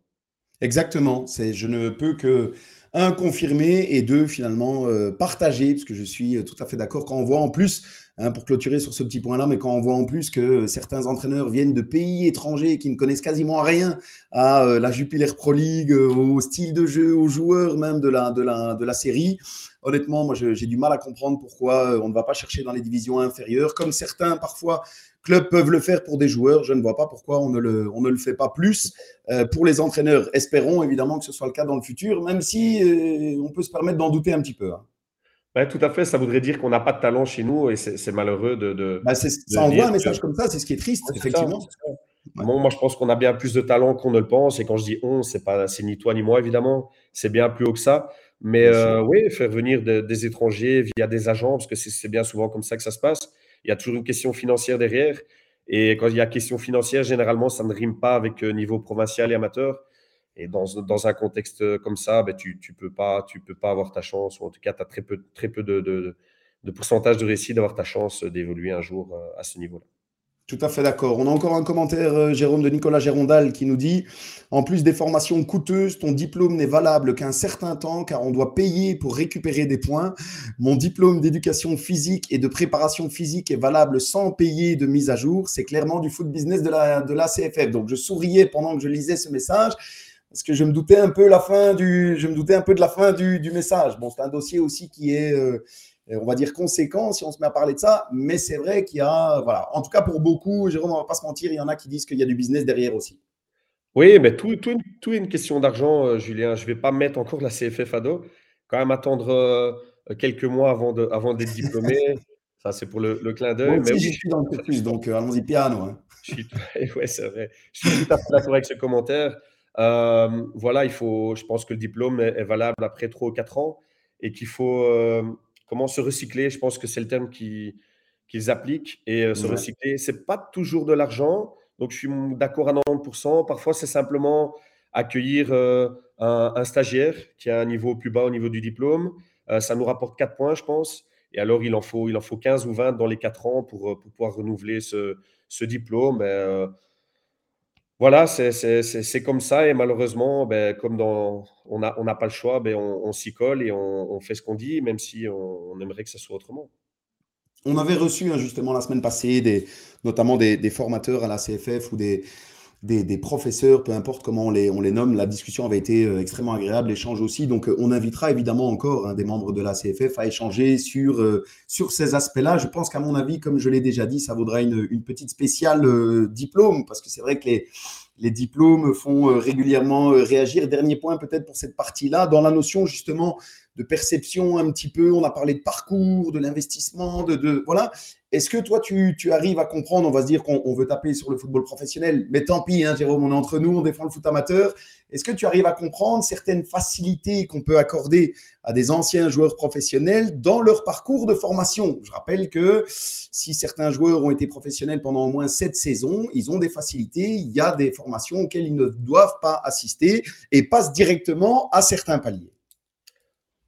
Exactement, je ne peux que un, confirmer et deux, finalement, euh, partager, parce que je suis euh, tout à fait d'accord quand on voit en plus Hein, pour clôturer sur ce petit point-là, mais quand on voit en plus que certains entraîneurs viennent de pays étrangers qui ne connaissent quasiment rien à la Jupiler Pro League, au style de jeu, aux joueurs même de la série, honnêtement, moi j'ai du mal à comprendre pourquoi euh, on ne va pas chercher dans les divisions inférieures, comme certains parfois clubs peuvent le faire pour des joueurs. Je ne vois pas pourquoi on ne le, on ne le fait pas plus pour les entraîneurs. Espérons évidemment que ce soit le cas dans le futur, même si on peut se permettre d'en douter un petit peu. Hein tout à fait. Ça voudrait dire qu'on n'a pas de talent chez nous et c'est malheureux de. de, ça envoie un message comme ça, c'est ce qui est triste, effectivement. moi, je pense qu'on a bien plus de talent qu'on ne le pense. Et quand je dis on, c'est pas, c'est ni toi ni moi évidemment. C'est bien plus haut que ça. Mais euh, oui, faire venir des étrangers via des agents, parce que c'est bien souvent comme ça que ça se passe. Il y a toujours une question financière derrière. Et quand il y a question financière, généralement, ça ne rime pas avec euh, niveau provincial et amateur. Et dans, dans, un contexte comme ça, ben, tu ne peux, pas, tu peux pas avoir ta chance, ou en tout cas, tu as très peu, très peu de, de, de pourcentage de réussite d'avoir ta chance d'évoluer un jour euh, à ce niveau-là. Tout à fait d'accord. On a encore un commentaire, euh, Jérôme, de Nicolas Gérondal qui nous dit En plus des formations coûteuses, ton diplôme n'est valable qu'un certain temps car on doit payer pour récupérer des points. Mon diplôme d'éducation physique et de préparation physique est valable sans payer de mise à jour. C'est clairement du foot business de la, de la CFF. Donc je souriais pendant que je lisais ce message parce que je me doutais un peu de la fin du, du message. Bon, c'est un dossier aussi qui est, euh, on va dire conséquent si on se met à parler de ça, mais c'est vrai qu'il y a, voilà, en tout cas pour beaucoup, Jérôme, on va pas se mentir, il y en a qui disent qu'il y a du business derrière aussi. Oui, mais tout, tout, tout est une question d'argent, euh, Julien. Je vais pas mettre encore la CFF à dos. Quand même attendre euh, quelques mois avant de, avant d'être diplômé. [LAUGHS] ça, c'est pour le, le clin d'œil. mais oui, je suis dans le cursus, donc allons-y piano. Hein. [LAUGHS] Je suis, ouais, c'est vrai. Je suis tout à fait d'accord avec ce commentaire. Euh, voilà, il faut, je pense que le diplôme est, valable après 3 ou 4 ans et qu'il faut euh, comment se recycler. Je pense que c'est le terme qu'ils appliquent. Et euh, se recycler, c'est pas toujours de l'argent. Donc, je suis d'accord à 90%. Parfois, c'est simplement accueillir un, stagiaire qui a un niveau plus bas au niveau du diplôme. ça nous rapporte 4 points, je pense. Et alors, il en faut, il en faut 15 ou 20 dans les 4 ans pour, pour pouvoir renouveler ce, ce diplôme. Ben, voilà, c'est comme ça. Et malheureusement, ben, comme dans, on n'a on pas le choix, ben, on, s'y colle et on, fait ce qu'on dit, même si on, aimerait que ça soit autrement. On avait reçu hein, justement la semaine passée, des, notamment des, formateurs à la CFF ou des, des, professeurs, peu importe comment on les, nomme. La discussion avait été euh, extrêmement agréable, l'échange aussi. Donc, euh, on invitera évidemment encore hein, des membres de la CFF à échanger sur, euh, sur ces aspects-là. Je pense qu'à mon avis, comme je l'ai déjà dit, ça vaudra une, une petite spéciale diplôme, parce que c'est vrai que les, les diplômes font régulièrement réagir. Dernier point peut-être pour cette partie-là, dans la notion justement de perception un petit peu. On a parlé de parcours, de l'investissement, de, de, voilà. Est-ce que toi, tu, tu, arrives à comprendre On va se dire qu'on veut taper sur le football professionnel, mais tant pis, hein, Jérôme, on est entre nous, on défend le foot amateur. Est-ce que tu arrives à comprendre certaines facilités qu'on peut accorder à des anciens joueurs professionnels dans leur parcours de formation? Je rappelle que si certains joueurs ont été professionnels pendant au moins sept saisons, ils ont des facilités. Il y a des formations auxquelles ils ne doivent pas assister et passent directement à certains paliers.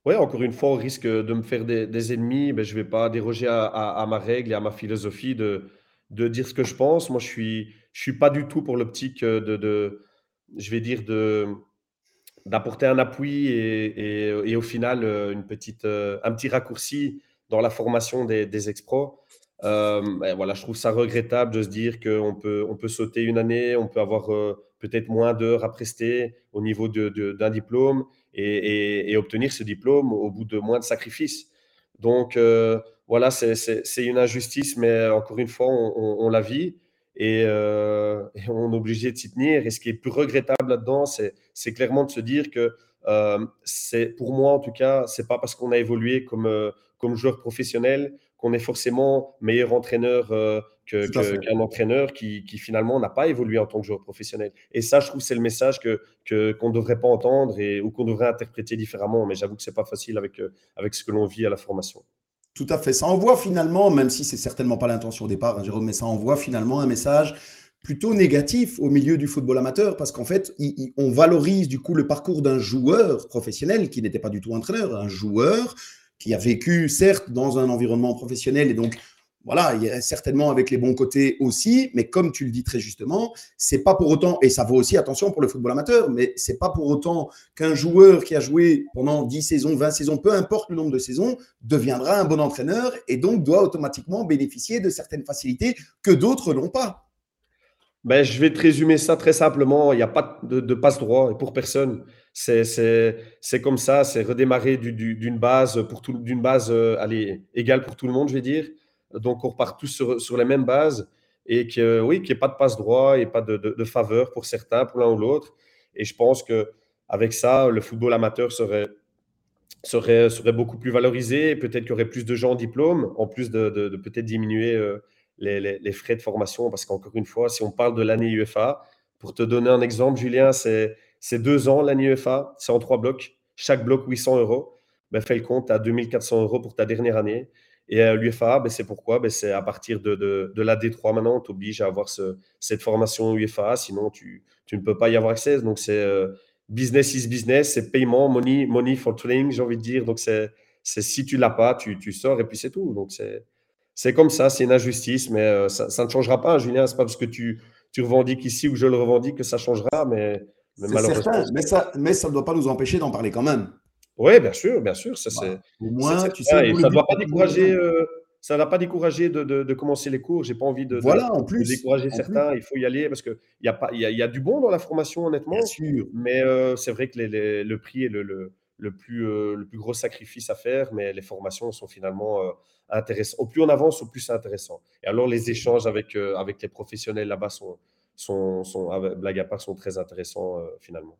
Oui, encore une fois, au risque de me faire des, ennemis, ben, je ne vais pas déroger à, ma règle et à ma philosophie de, de dire ce que je pense. Moi, je ne suis, je suis pas du tout pour l'optique de, de, je vais dire, de d'apporter un appui et, et, au final euh, une petite, euh, un petit raccourci dans la formation des, des ex-pros. Euh, ben, voilà, je trouve ça regrettable de se dire qu'on peut, on peut sauter une année, on peut avoir peut-être moins d'heures à prester au niveau d'un diplôme et, obtenir ce diplôme au bout de moins de sacrifices. Donc, euh, voilà, c'est une injustice, mais encore une fois, on, la vit euh, et, on est obligé de s'y tenir. Et ce qui est plus regrettable là-dedans, c'est clairement de se dire que euh, pour moi, en tout cas, c'est pas parce qu'on a évolué comme, comme joueur professionnel qu'on est forcément meilleur entraîneur qu'un entraîneur qui, finalement n'a pas évolué en tant que joueur professionnel. Et ça, je trouve, c'est le message que qu'on ne devrait pas entendre et, ou qu'on devrait interpréter différemment. Mais j'avoue que c'est pas facile avec, euh, avec ce que l'on vit à la formation. Tout à fait. Ça envoie finalement, même si c'est certainement pas l'intention au départ, hein, Jérôme, mais ça envoie finalement un message plutôt négatif au milieu du football amateur parce qu'en fait, on valorise du coup le parcours d'un joueur professionnel qui n'était pas du tout entraîneur, un joueur qui a vécu certes dans un environnement professionnel et donc voilà, il y a certainement avec les bons côtés aussi, mais comme tu le dis très justement, c'est pas pour autant, et ça vaut aussi attention pour le football amateur, mais c'est pas pour autant qu'un joueur qui a joué pendant 10 saisons, 20 saisons, peu importe le nombre de saisons, deviendra un bon entraîneur et donc doit automatiquement bénéficier de certaines facilités que d'autres n'ont pas. Ben, je vais te résumer ça très simplement. Il n'y a pas de, passe-droit pour personne. C'est comme ça, c'est redémarrer d'une base, pour d'une base euh, égale pour tout le monde, je vais dire. Donc, on repart tous sur, les mêmes bases et que, oui, qu'il n'y ait pas de passe-droit et pas de, faveur pour certains, pour l'un ou l'autre. Et je pense qu'avec ça, le football amateur serait, serait, serait beaucoup plus valorisé. Peut-être qu'il y aurait plus de gens en diplôme, en plus de, peut-être diminuer euh, les, frais de formation. Parce qu'encore une fois, si on parle de l'année UFA, pour te donner un exemple, Julien, c'est deux ans l'année UFA, c'est en trois blocs. Chaque bloc 800 euros. Ben, fais le compte, à 2400 euros pour ta dernière année. Et à l'UFA, ben, c'est pourquoi? Ben, C'est à partir de, de, de la D3 maintenant, on t'oblige à avoir ce, cette formation UFA, sinon tu, tu, ne peux pas y avoir accès. Donc c'est euh, business is business, c'est paiement, money, money for training, j'ai envie de dire. Donc c'est si tu l'as pas, tu, tu, sors et puis c'est tout. Donc c'est comme ça, c'est une injustice, mais euh, ça, ça, ne changera pas, Julien. C'est pas parce que tu, tu revendiques ici ou je le revendique que ça changera, mais, mais malheureusement. Certain, mais ça ne mais ça doit pas nous empêcher d'en parler quand même. Oui, bien sûr, bien sûr. Ça, c'est, Au moins, tu sais, ça ne doit pas décourager. Euh, ça n'a pas découragé de, de, commencer les cours. J'ai pas envie de, voilà, en plus, décourager certains. Il faut y aller parce qu'il y, a pas, y, a, y a du bon dans la formation, honnêtement. Bien sûr. Mais euh, c'est vrai que les, le prix est le, le, le plus, euh, le plus gros sacrifice à faire, mais les formations sont finalement intéressantes. Au plus on avance, au plus c'est intéressant. Et alors, les échanges avec, avec les professionnels là-bas sont, sont, sont, blague à part, sont très intéressants finalement.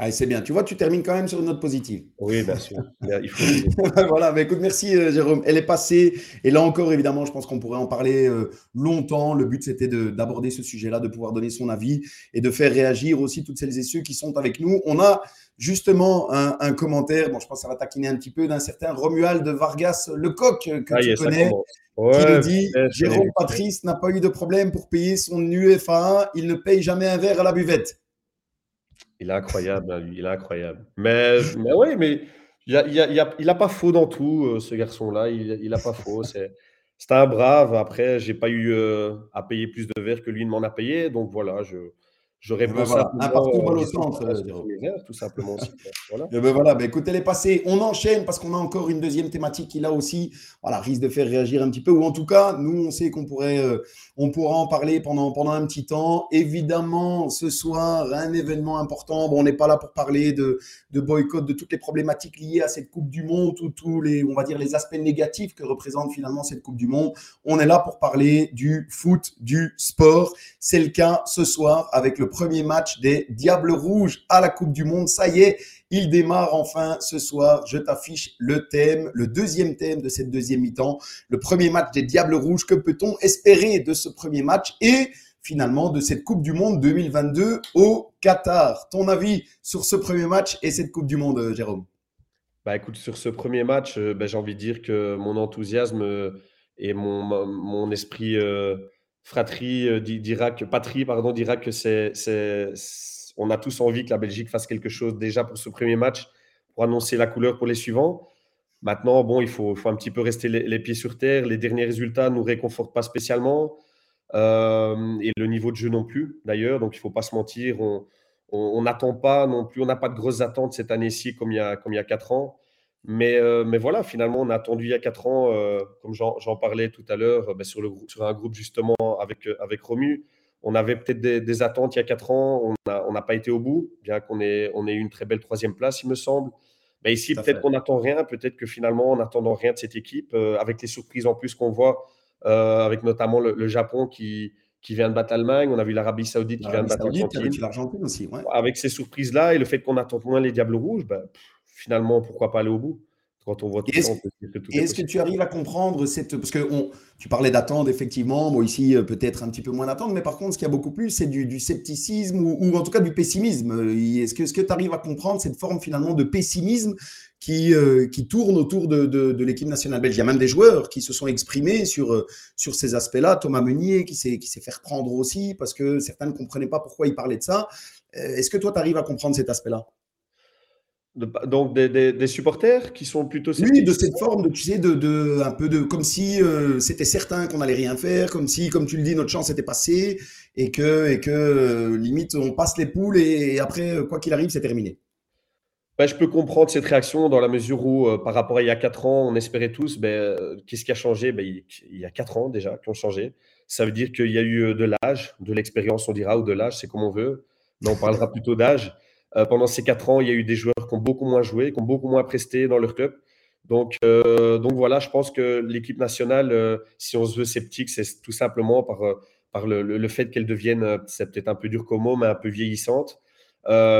Ah, c'est bien. Tu vois, tu termines quand même sur une note positive. Oui, bien sûr. [LAUGHS] Il faut... [LAUGHS] voilà, mais écoute, merci euh, Jérôme. Elle est passée. Et là encore, évidemment, je pense qu'on pourrait en parler euh, longtemps. Le but, c'était d'aborder ce sujet-là, de pouvoir donner son avis et de faire réagir aussi toutes celles et ceux qui sont avec nous. On a justement un, commentaire, bon, je pense que ça va taquiner un petit peu, d'un certain Romuald Vargas Lecoq que ah, tu connais. qui nous dit Jérôme Patrice n'a pas eu de problème pour payer son UFA. Il ne paye jamais un verre à la buvette. Il est incroyable, hein, lui. Il est incroyable. Mais, mais oui, mais il n'a a, a, a, pas faux dans tout, euh, ce garçon-là. Il n'a pas faux. C'est un brave. Après, j'ai pas eu euh, à payer plus de verres que lui ne m'en a payé. Donc voilà, je, J'aurais besoin voilà, un partout mal au centre, tout simplement. voilà. [LAUGHS] Et ben voilà, ben écoute, elle est passée. On enchaîne parce qu'on a encore une deuxième thématique qui là aussi, voilà, risque de faire réagir un petit peu. Ou en tout cas, nous, on sait qu'on pourrait, euh, on pourra en parler pendant un petit temps. Évidemment, ce soir, un événement important. Bon, on n'est pas là pour parler de, boycott, de toutes les problématiques liées à cette Coupe du Monde, ou tous les, on va dire les aspects négatifs que représente finalement cette Coupe du Monde. On est là pour parler du foot, du sport. C'est le cas ce soir avec le premier match des Diables Rouges à la Coupe du Monde. Ça y est, il démarre enfin ce soir. Je t'affiche le thème, le deuxième thème de cette deuxième mi-temps. Le premier match des Diables Rouges. Que peut-on espérer de ce premier match et finalement de cette Coupe du Monde 2022 au Qatar? Ton avis sur ce premier match et cette Coupe du Monde, euh, Jérôme? Bah écoute, sur ce premier match, euh, bah, j'ai envie de dire que mon enthousiasme euh, et mon, esprit fratrie patrie pardon dira que c'est on a tous envie que la Belgique fasse quelque chose déjà pour ce premier match pour annoncer la couleur pour les suivants. Maintenant, bon, il faut, un petit peu rester les, pieds sur terre. Les derniers résultats ne nous réconfortent pas spécialement. Euh, et le niveau de jeu non plus, d'ailleurs. Donc, il ne faut pas se mentir. On n'attend pas non plus, on n'a pas de grosses attentes cette année-ci comme il y a, comme il y a 4 ans. Mais, euh, mais voilà, finalement, on a attendu il y a 4 ans, euh, comme j'en parlais tout à l'heure, ben, sur, sur un groupe justement avec, avec Romu. On avait peut-être des, attentes il y a 4 ans, on n'a pas été au bout, bien qu'on ait, on ait eu une très belle troisième place, il me semble. Mais ici, peut-être qu'on n'attend rien, peut-être que finalement, en n'attendant rien de cette équipe, euh, avec les surprises en plus qu'on voit, euh, avec notamment le, Japon qui, qui vient de battre l'Allemagne, on a vu l'Arabie Saoudite qui vient de battre l'Argentine. Avec ces surprises-là et le fait qu'on attend moins les Diables Rouges, ben, finalement, pourquoi pas aller au bout? Quand on voit tout est-ce, est-ce que tu arrives à comprendre cette. Parce que tu parlais d'attendre, effectivement. Bon, ici, euh, peut-être un petit peu moins d'attendre. Mais par contre, ce qu'il y a beaucoup plus, c'est du, scepticisme ou, en tout cas du pessimisme. Euh, est-ce que, tu arrives à comprendre cette forme finalement de pessimisme qui, euh, qui tourne autour de, de, l'équipe nationale belge? Il y a même des joueurs qui se sont exprimés sur, sur ces aspects-là. Thomas Meunier qui s'est, qui s'est fait reprendre aussi parce que certains ne comprenaient pas pourquoi il parlait de ça. Est-ce que toi, tu arrives à comprendre cet aspect-là? Donc des, supporters qui sont plutôt Oui, de cette forme de tu sais de, de un peu de comme si euh, c'était certain qu'on allait rien faire, comme si comme tu le dis notre chance était passée et que et que euh, limite on passe les poules et, après euh, quoi qu'il arrive c'est terminé. Ben, je peux comprendre cette réaction dans la mesure où par rapport à il y a 4 ans on espérait tous ben, qu'est-ce qui a changé? Ben, il, y a 4 ans déjà qui ont changé. Ça veut dire qu'il y a eu de l'âge, de l'expérience on dira ou de l'âge c'est comme on veut, mais on parlera plutôt d'âge. Euh, pendant ces quatre ans, il y a eu des joueurs qui ont beaucoup moins joué, qui ont beaucoup moins presté dans leur club. Donc, euh, donc voilà, je pense que l'équipe nationale, euh, si on se veut sceptique, c'est tout simplement par, par le, le fait qu'elle devienne, c'est peut-être un peu dur comme mot, mais un peu vieillissante.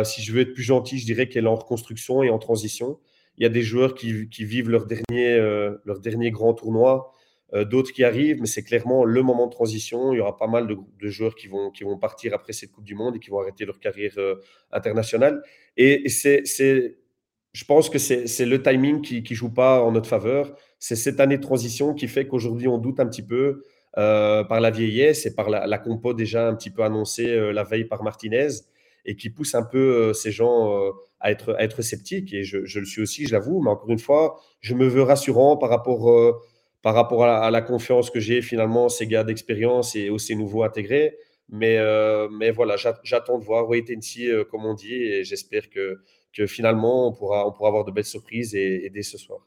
si je veux être plus gentil, je dirais qu'elle est en reconstruction et en transition. Il y a des joueurs qui, qui vivent leur dernier, leur dernier grand tournoi. Euh, d'autres qui arrivent, mais c'est clairement le moment de transition. Il y aura pas mal de, joueurs qui vont, qui vont partir après cette Coupe du Monde et qui vont arrêter leur carrière euh, internationale. Et, c'est, je pense que c'est le timing qui ne joue pas en notre faveur. C'est cette année de transition qui fait qu'aujourd'hui, on doute un petit peu euh, par la vieillesse et par la, la, compo déjà un petit peu annoncée la veille par Martinez et qui pousse un peu ces gens à, être, à être sceptiques. Et je, je le suis aussi, je l'avoue, mais encore une fois, je me veux rassurant par rapport par rapport à, la confiance que j'ai finalement ces gars d'expérience et aussi nouveaux intégrés. Mais, euh, mais voilà, j'attends de voir wait and see, euh, comme on dit, et j'espère que, que finalement on pourra, on pourra avoir de belles surprises et, dès ce soir.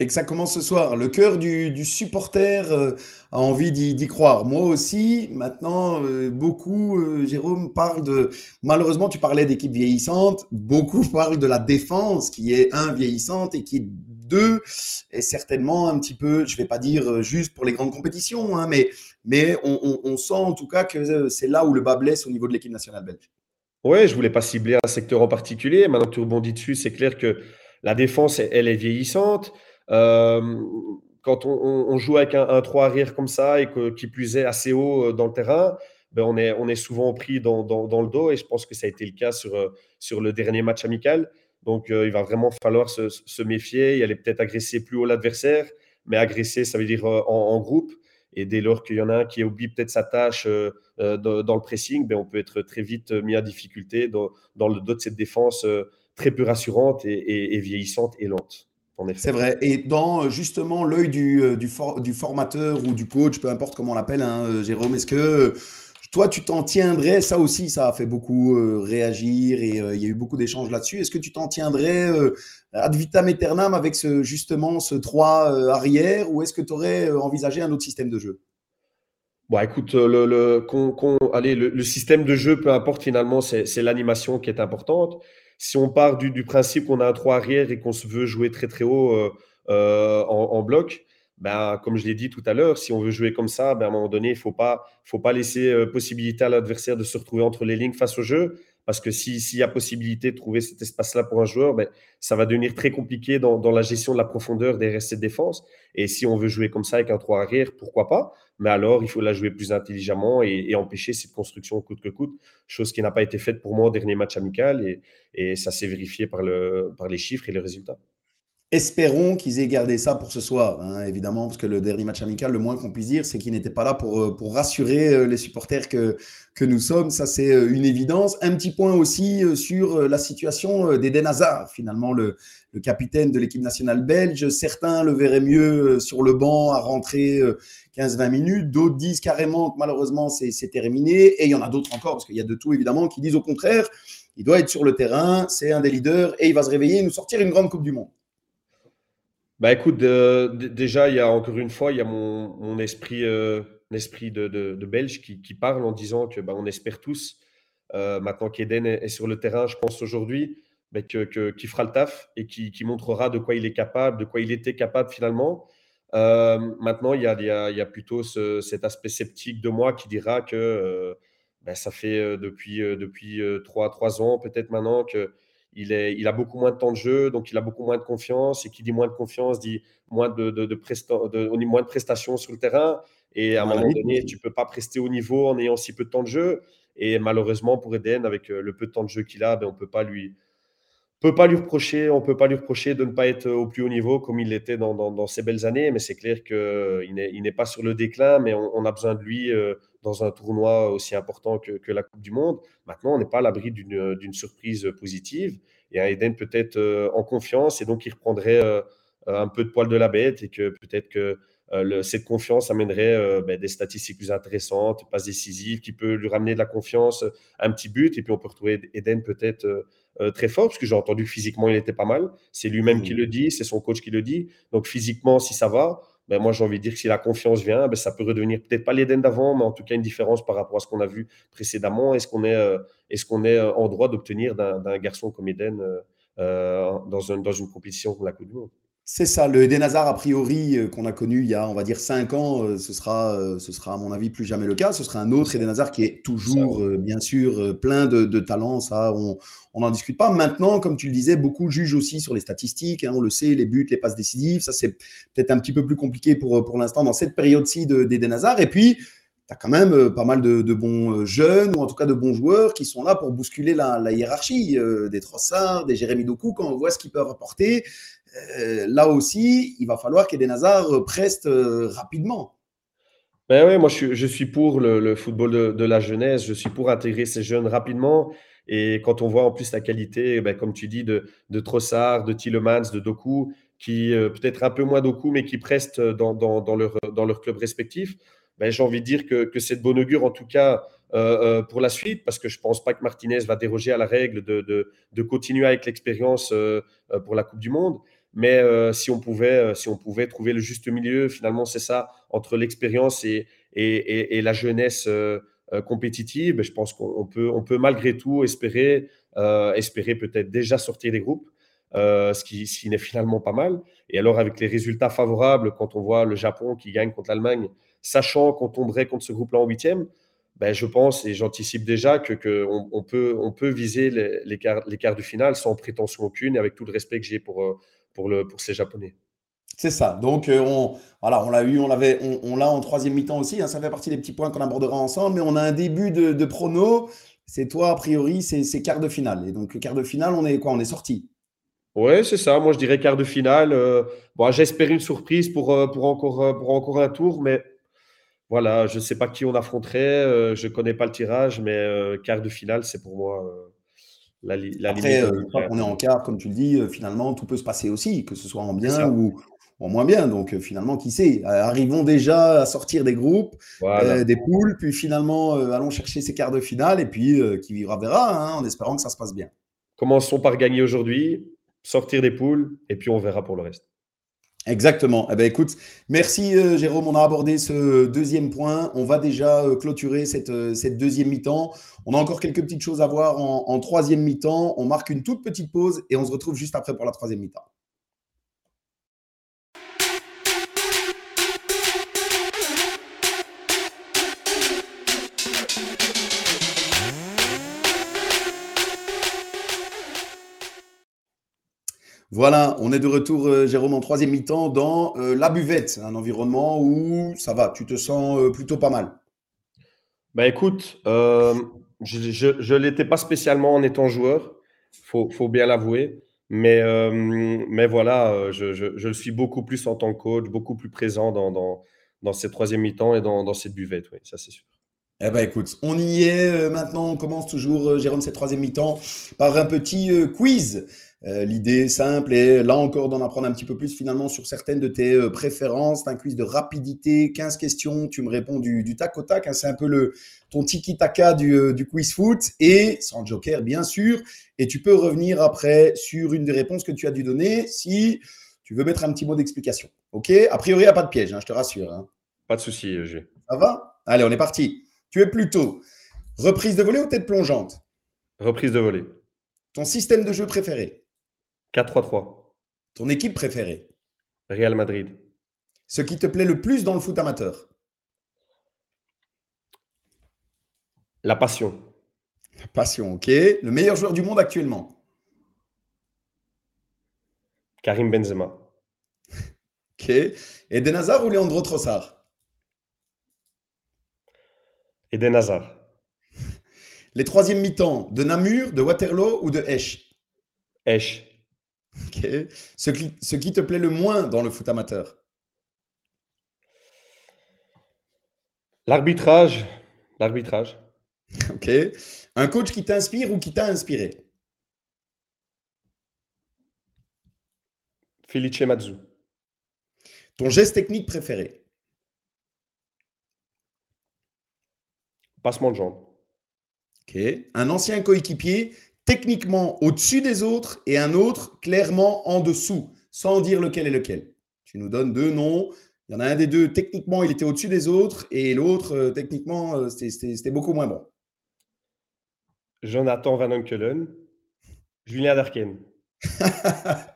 Et que ça commence ce soir. Le cœur du, supporter euh, a envie d'y croire. Moi aussi, maintenant, beaucoup, Jérôme, parle de... Malheureusement, tu parlais d'équipe vieillissante. Beaucoup [LAUGHS] parlent de la défense qui est, un, vieillissante et qui deux est certainement un petit peu, je ne vais pas dire euh, juste pour les grandes compétitions, hein, mais, mais on, sent en tout cas que euh, c'est là où le bas blesse au niveau de l'équipe nationale belge. Oui, je ne voulais pas cibler un secteur en particulier. Maintenant que tu rebondis dessus, c'est clair que la défense, elle est vieillissante. Euh, quand on, joue avec un, 3 arrière comme ça et que, qui plus est assez haut dans le terrain, ben on, est, on est souvent pris dans, dans, le dos et je pense que ça a été le cas sur, sur le dernier match amical. Donc, euh, il va vraiment falloir se, méfier et aller peut-être agresser plus haut l'adversaire. Mais agresser, ça veut dire euh, en, groupe. Et dès lors qu'il y en a un qui oublie peut-être sa tâche euh, dans, le pressing, ben, on peut être très vite mis à difficulté dans, le dos de cette défense très peu rassurante et, vieillissante et lente. C'est vrai. Et dans justement l'œil du, formateur ou du coach, peu importe comment on l'appelle, hein, Jérôme, est-ce que toi, tu t'en tiendrais, ça aussi, ça a fait beaucoup euh, réagir et euh, il y a eu beaucoup d'échanges là-dessus. Est-ce que tu t'en tiendrais euh, ad vitam aeternam avec justement ce 3 arrière ou est-ce que tu aurais envisagé un autre système de jeu? Bon, écoute, le, allez, le, système de jeu, peu importe finalement, c'est l'animation qui est importante. Si on part du, principe qu'on a un 3 arrière et qu'on se veut jouer très très haut en, bloc, ben, comme je l'ai dit tout à l'heure, si on veut jouer comme ça, ben, à un moment donné, il ne faut pas, laisser euh, possibilité à l'adversaire de se retrouver entre les lignes face au jeu. Parce que s'il y a possibilité de trouver cet espace-là pour un joueur, ben, ça va devenir très compliqué dans, la gestion de la profondeur des restes de défense. Et si on veut jouer comme ça avec un 3 arrière, pourquoi pas? Mais alors, il faut la jouer plus intelligemment et, empêcher cette construction coûte que coûte, chose qui n'a pas été faite pour moi au dernier match amical. Et, ça s'est vérifié par les chiffres et les résultats. Espérons qu'ils aient gardé ça pour ce soir, hein, évidemment, parce que le dernier match amical, le moins qu'on puisse dire, c'est qu'ils n'étaient pas là pour, euh, rassurer euh, les supporters que, que nous sommes. Ça, c'est euh, une évidence. Un petit point aussi sur la situation d'Eden Hazard, finalement, le, le capitaine de l'équipe nationale belge. Certains le verraient mieux sur le banc à rentrer 15-20 minutes. D'autres disent carrément que malheureusement, c'est terminé. Et il y en a d'autres encore, parce qu'il y a de tout, évidemment, qui disent au contraire, il doit être sur le terrain, c'est un des leaders et il va se réveiller et nous sortir une grande Coupe du Monde. Bah écoute, déjà, il y a encore une fois, il y a mon, esprit, euh, esprit de, Belge qui, parle en disant que bah, on espère tous, euh, maintenant qu'Eden est, sur le terrain, je pense aujourd'hui, bah, qu'il que, qui fera le taf et qui, montrera de quoi il est capable, de quoi il était capable finalement. Euh, maintenant, il y a, y a, plutôt ce, cet aspect sceptique de moi qui dira que bah, ça fait depuis, depuis 3, 3 ans, peut-être maintenant, que il, est, il, a beaucoup moins de temps de jeu, donc il a beaucoup moins de confiance. Et qui dit moins de confiance dit moins de, de, de, presta de moins de prestations sur le terrain. Et à un moment donné, tu ne peux pas prester au niveau en ayant si peu de temps de jeu. Et malheureusement, pour Eden, avec euh, le peu de temps de jeu qu'il a, ben, on ne peut pas lui, peut pas lui reprocher, on peut pas lui reprocher de ne pas être au plus haut niveau comme il l'était dans, ces belles années. Mais c'est clair qu'il n'est, il n'est pas sur le déclin, mais on, a besoin de lui euh, dans un tournoi aussi important que, la Coupe du Monde. Maintenant, on n'est pas à l'abri d'une, d'une surprise positive. Et Eden peut-être euh, en confiance et donc il reprendrait euh, un peu de poil de la bête et que peut-être que cette confiance amènerait ben, des statistiques plus intéressantes, passes décisives, qui peut lui ramener de la confiance, un petit but, et puis on peut retrouver Eden peut-être euh, très fort, parce que j'ai entendu que physiquement, il était pas mal. C'est lui-même mmh. qui le dit, c'est son coach qui le dit. Donc, physiquement, si ça va, ben moi, j'ai envie de dire que si la confiance vient, ben ça peut redevenir peut-être pas l'Eden d'avant, mais en tout cas une différence par rapport à ce qu'on a vu précédemment. Est-ce qu'on est, euh, est, qu'on est euh, en droit d'obtenir d'un garçon comme Eden euh, dans, un, dans une compétition comme la Coupe du Monde? C'est ça, le Eden Hazard, a priori, euh, qu'on a connu il y a, on va dire, 5 ans, euh, ce sera, euh, ce sera, à mon avis, plus jamais le cas. Ce sera un autre Eden Hazard qui est toujours, bien sûr, plein de, de talent. Ça, on n'en discute pas. Maintenant, comme tu le disais, beaucoup jugent aussi sur les statistiques. Hein, on le sait, les buts, les passes décisives. Ça, c'est peut-être un petit peu plus compliqué pour, pour l'instant dans cette période-ci d'Eden Hazard. Et puis, tu as quand même pas mal de, de, bons jeunes, ou en tout cas de bons joueurs, qui sont là pour bousculer la, la hiérarchie. des Trossard, des Jérémy Doku, quand on voit ce qu'ils peuvent apporter. Euh, là aussi, il va falloir qu'Eden Hazard preste euh, rapidement. Ben oui, moi je, suis pour le, football de, la jeunesse, je suis pour intégrer ces jeunes rapidement. Et quand on voit en plus la qualité, ben, comme tu dis, de, Trossard, de Tillemans, de Doku, qui euh, peut-être un peu moins Doku, mais qui prestent dans, dans, dans, leur, dans leur club respectif, ben, j'ai envie de dire que, que c'est de bonne augure en tout cas euh, pour la suite, parce que je ne pense pas que Martinez va déroger à la règle de, de, continuer avec l'expérience pour la Coupe du Monde. Mais euh, si, on pouvait, euh, si on pouvait trouver le juste milieu, finalement, c'est ça, entre l'expérience et, la jeunesse euh, compétitive, je pense qu'on peut, on peut malgré tout espérer, espérer peut-être déjà sortir des groupes, ce qui, n'est finalement pas mal. Et alors, avec les résultats favorables, quand on voit le Japon qui gagne contre l'Allemagne, sachant qu'on tomberait contre ce groupe-là en huitième, ben, je pense et j'anticipe déjà que, que on, peut, viser les, les, quarts, les quarts du final sans prétention aucune et avec tout le respect que j'ai pour, pour, le, pour ces Japonais. C'est ça. Donc, euh, on, voilà, on l'a eu, on l'avait, on, on l'a en troisième mi-temps aussi. Hein, ça fait partie des petits points qu'on abordera ensemble. Mais on a un début de, de prono. C'est toi, a priori, c'est quart de finale. Et donc, le quart de finale, on est quoi? On est sorti. Oui, c'est ça. Moi, je dirais quart de finale. Euh, bon, J'espère une surprise pour, euh, pour, encore, pour encore un tour. Mais voilà, je ne sais pas qui on affronterait. Euh, je ne connais pas le tirage. Mais euh, quart de finale, c'est pour moi la, la Après, limite, euh, on est en quart, comme tu le dis, euh, finalement, tout peut se passer aussi, que ce soit en bien ou en moins bien. Donc, euh, finalement, qui sait Arrivons déjà à sortir des groupes, voilà. euh, des poules, puis finalement, euh, allons chercher ces quarts de finale, et puis euh, qui vivra verra, hein, en espérant que ça se passe bien. Commençons par gagner aujourd'hui, sortir des poules, et puis on verra pour le reste. Exactement. Eh ben, écoute, merci euh, Jérôme. On a abordé ce deuxième point. On va déjà euh, clôturer cette, euh, cette deuxième mi-temps. On a encore quelques petites choses à voir en troisième mi-temps. On marque une toute petite pause et on se retrouve juste après pour la troisième mi-temps. Voilà, on est de retour, euh, Jérôme, en troisième mi-temps dans euh, la buvette, un environnement où ça va, tu te sens euh, plutôt pas mal. Bah écoute, je ne l'étais pas spécialement en étant joueur, faut, faut bien l'avouer. Mais, mais voilà, je, je, je le suis beaucoup plus en tant que coach, beaucoup plus présent dans, dans, dans cette troisième mi-temps et dans, dans cette buvette, oui, ça c'est sûr. Eh ben écoute, on y est. Maintenant, on commence toujours, Jérôme, cette troisième mi-temps par un petit quiz. Euh, L'idée simple est là encore d'en apprendre un petit peu plus finalement sur certaines de tes euh, préférences. C'est un quiz de rapidité, 15 questions, tu me réponds du, du tac au tac. hein. C'est un peu le, ton tiki-taka du, euh, du quiz foot et sans joker bien sûr. Et tu peux revenir après sur une des réponses que tu as dû donner si tu veux mettre un petit mot d'explication. Ok? A priori, il n'y a pas de piège, hein, je te rassure. hein. Pas de souci, G. Ça va? Allez, on est parti. Tu es plutôt reprise de volée ou tête plongeante? Reprise de volée. Ton système de jeu préféré 4-3-3. Ton équipe préférée Real Madrid. Ce qui te plaît le plus dans le foot amateur La passion. La passion, ok. Le meilleur joueur du monde actuellement Karim Benzema. [LAUGHS] Ok. Eden Hazard ou Leandro Trossard Eden Hazard. Les troisièmes mi-temps de Namur, de Waterloo ou de Esch Esch. [LAUGHS] Ok. Ce qui, ce qui te plaît le moins dans le foot amateur? L'arbitrage. L'arbitrage. [LAUGHS] Ok. Un coach qui t'inspire ou qui t'a inspiré? Felice Mazzu. Ton geste technique préféré? Passement de jambes. Ok. Un ancien coéquipier techniquement au-dessus des autres et un autre clairement en dessous, sans dire lequel est lequel. Tu nous donnes deux noms. Il y en a un des deux, techniquement, il était au-dessus des autres et l'autre, euh, techniquement, euh, c'était- beaucoup moins bon. Jonathan Van Onkelen. Julien Darken. [LAUGHS]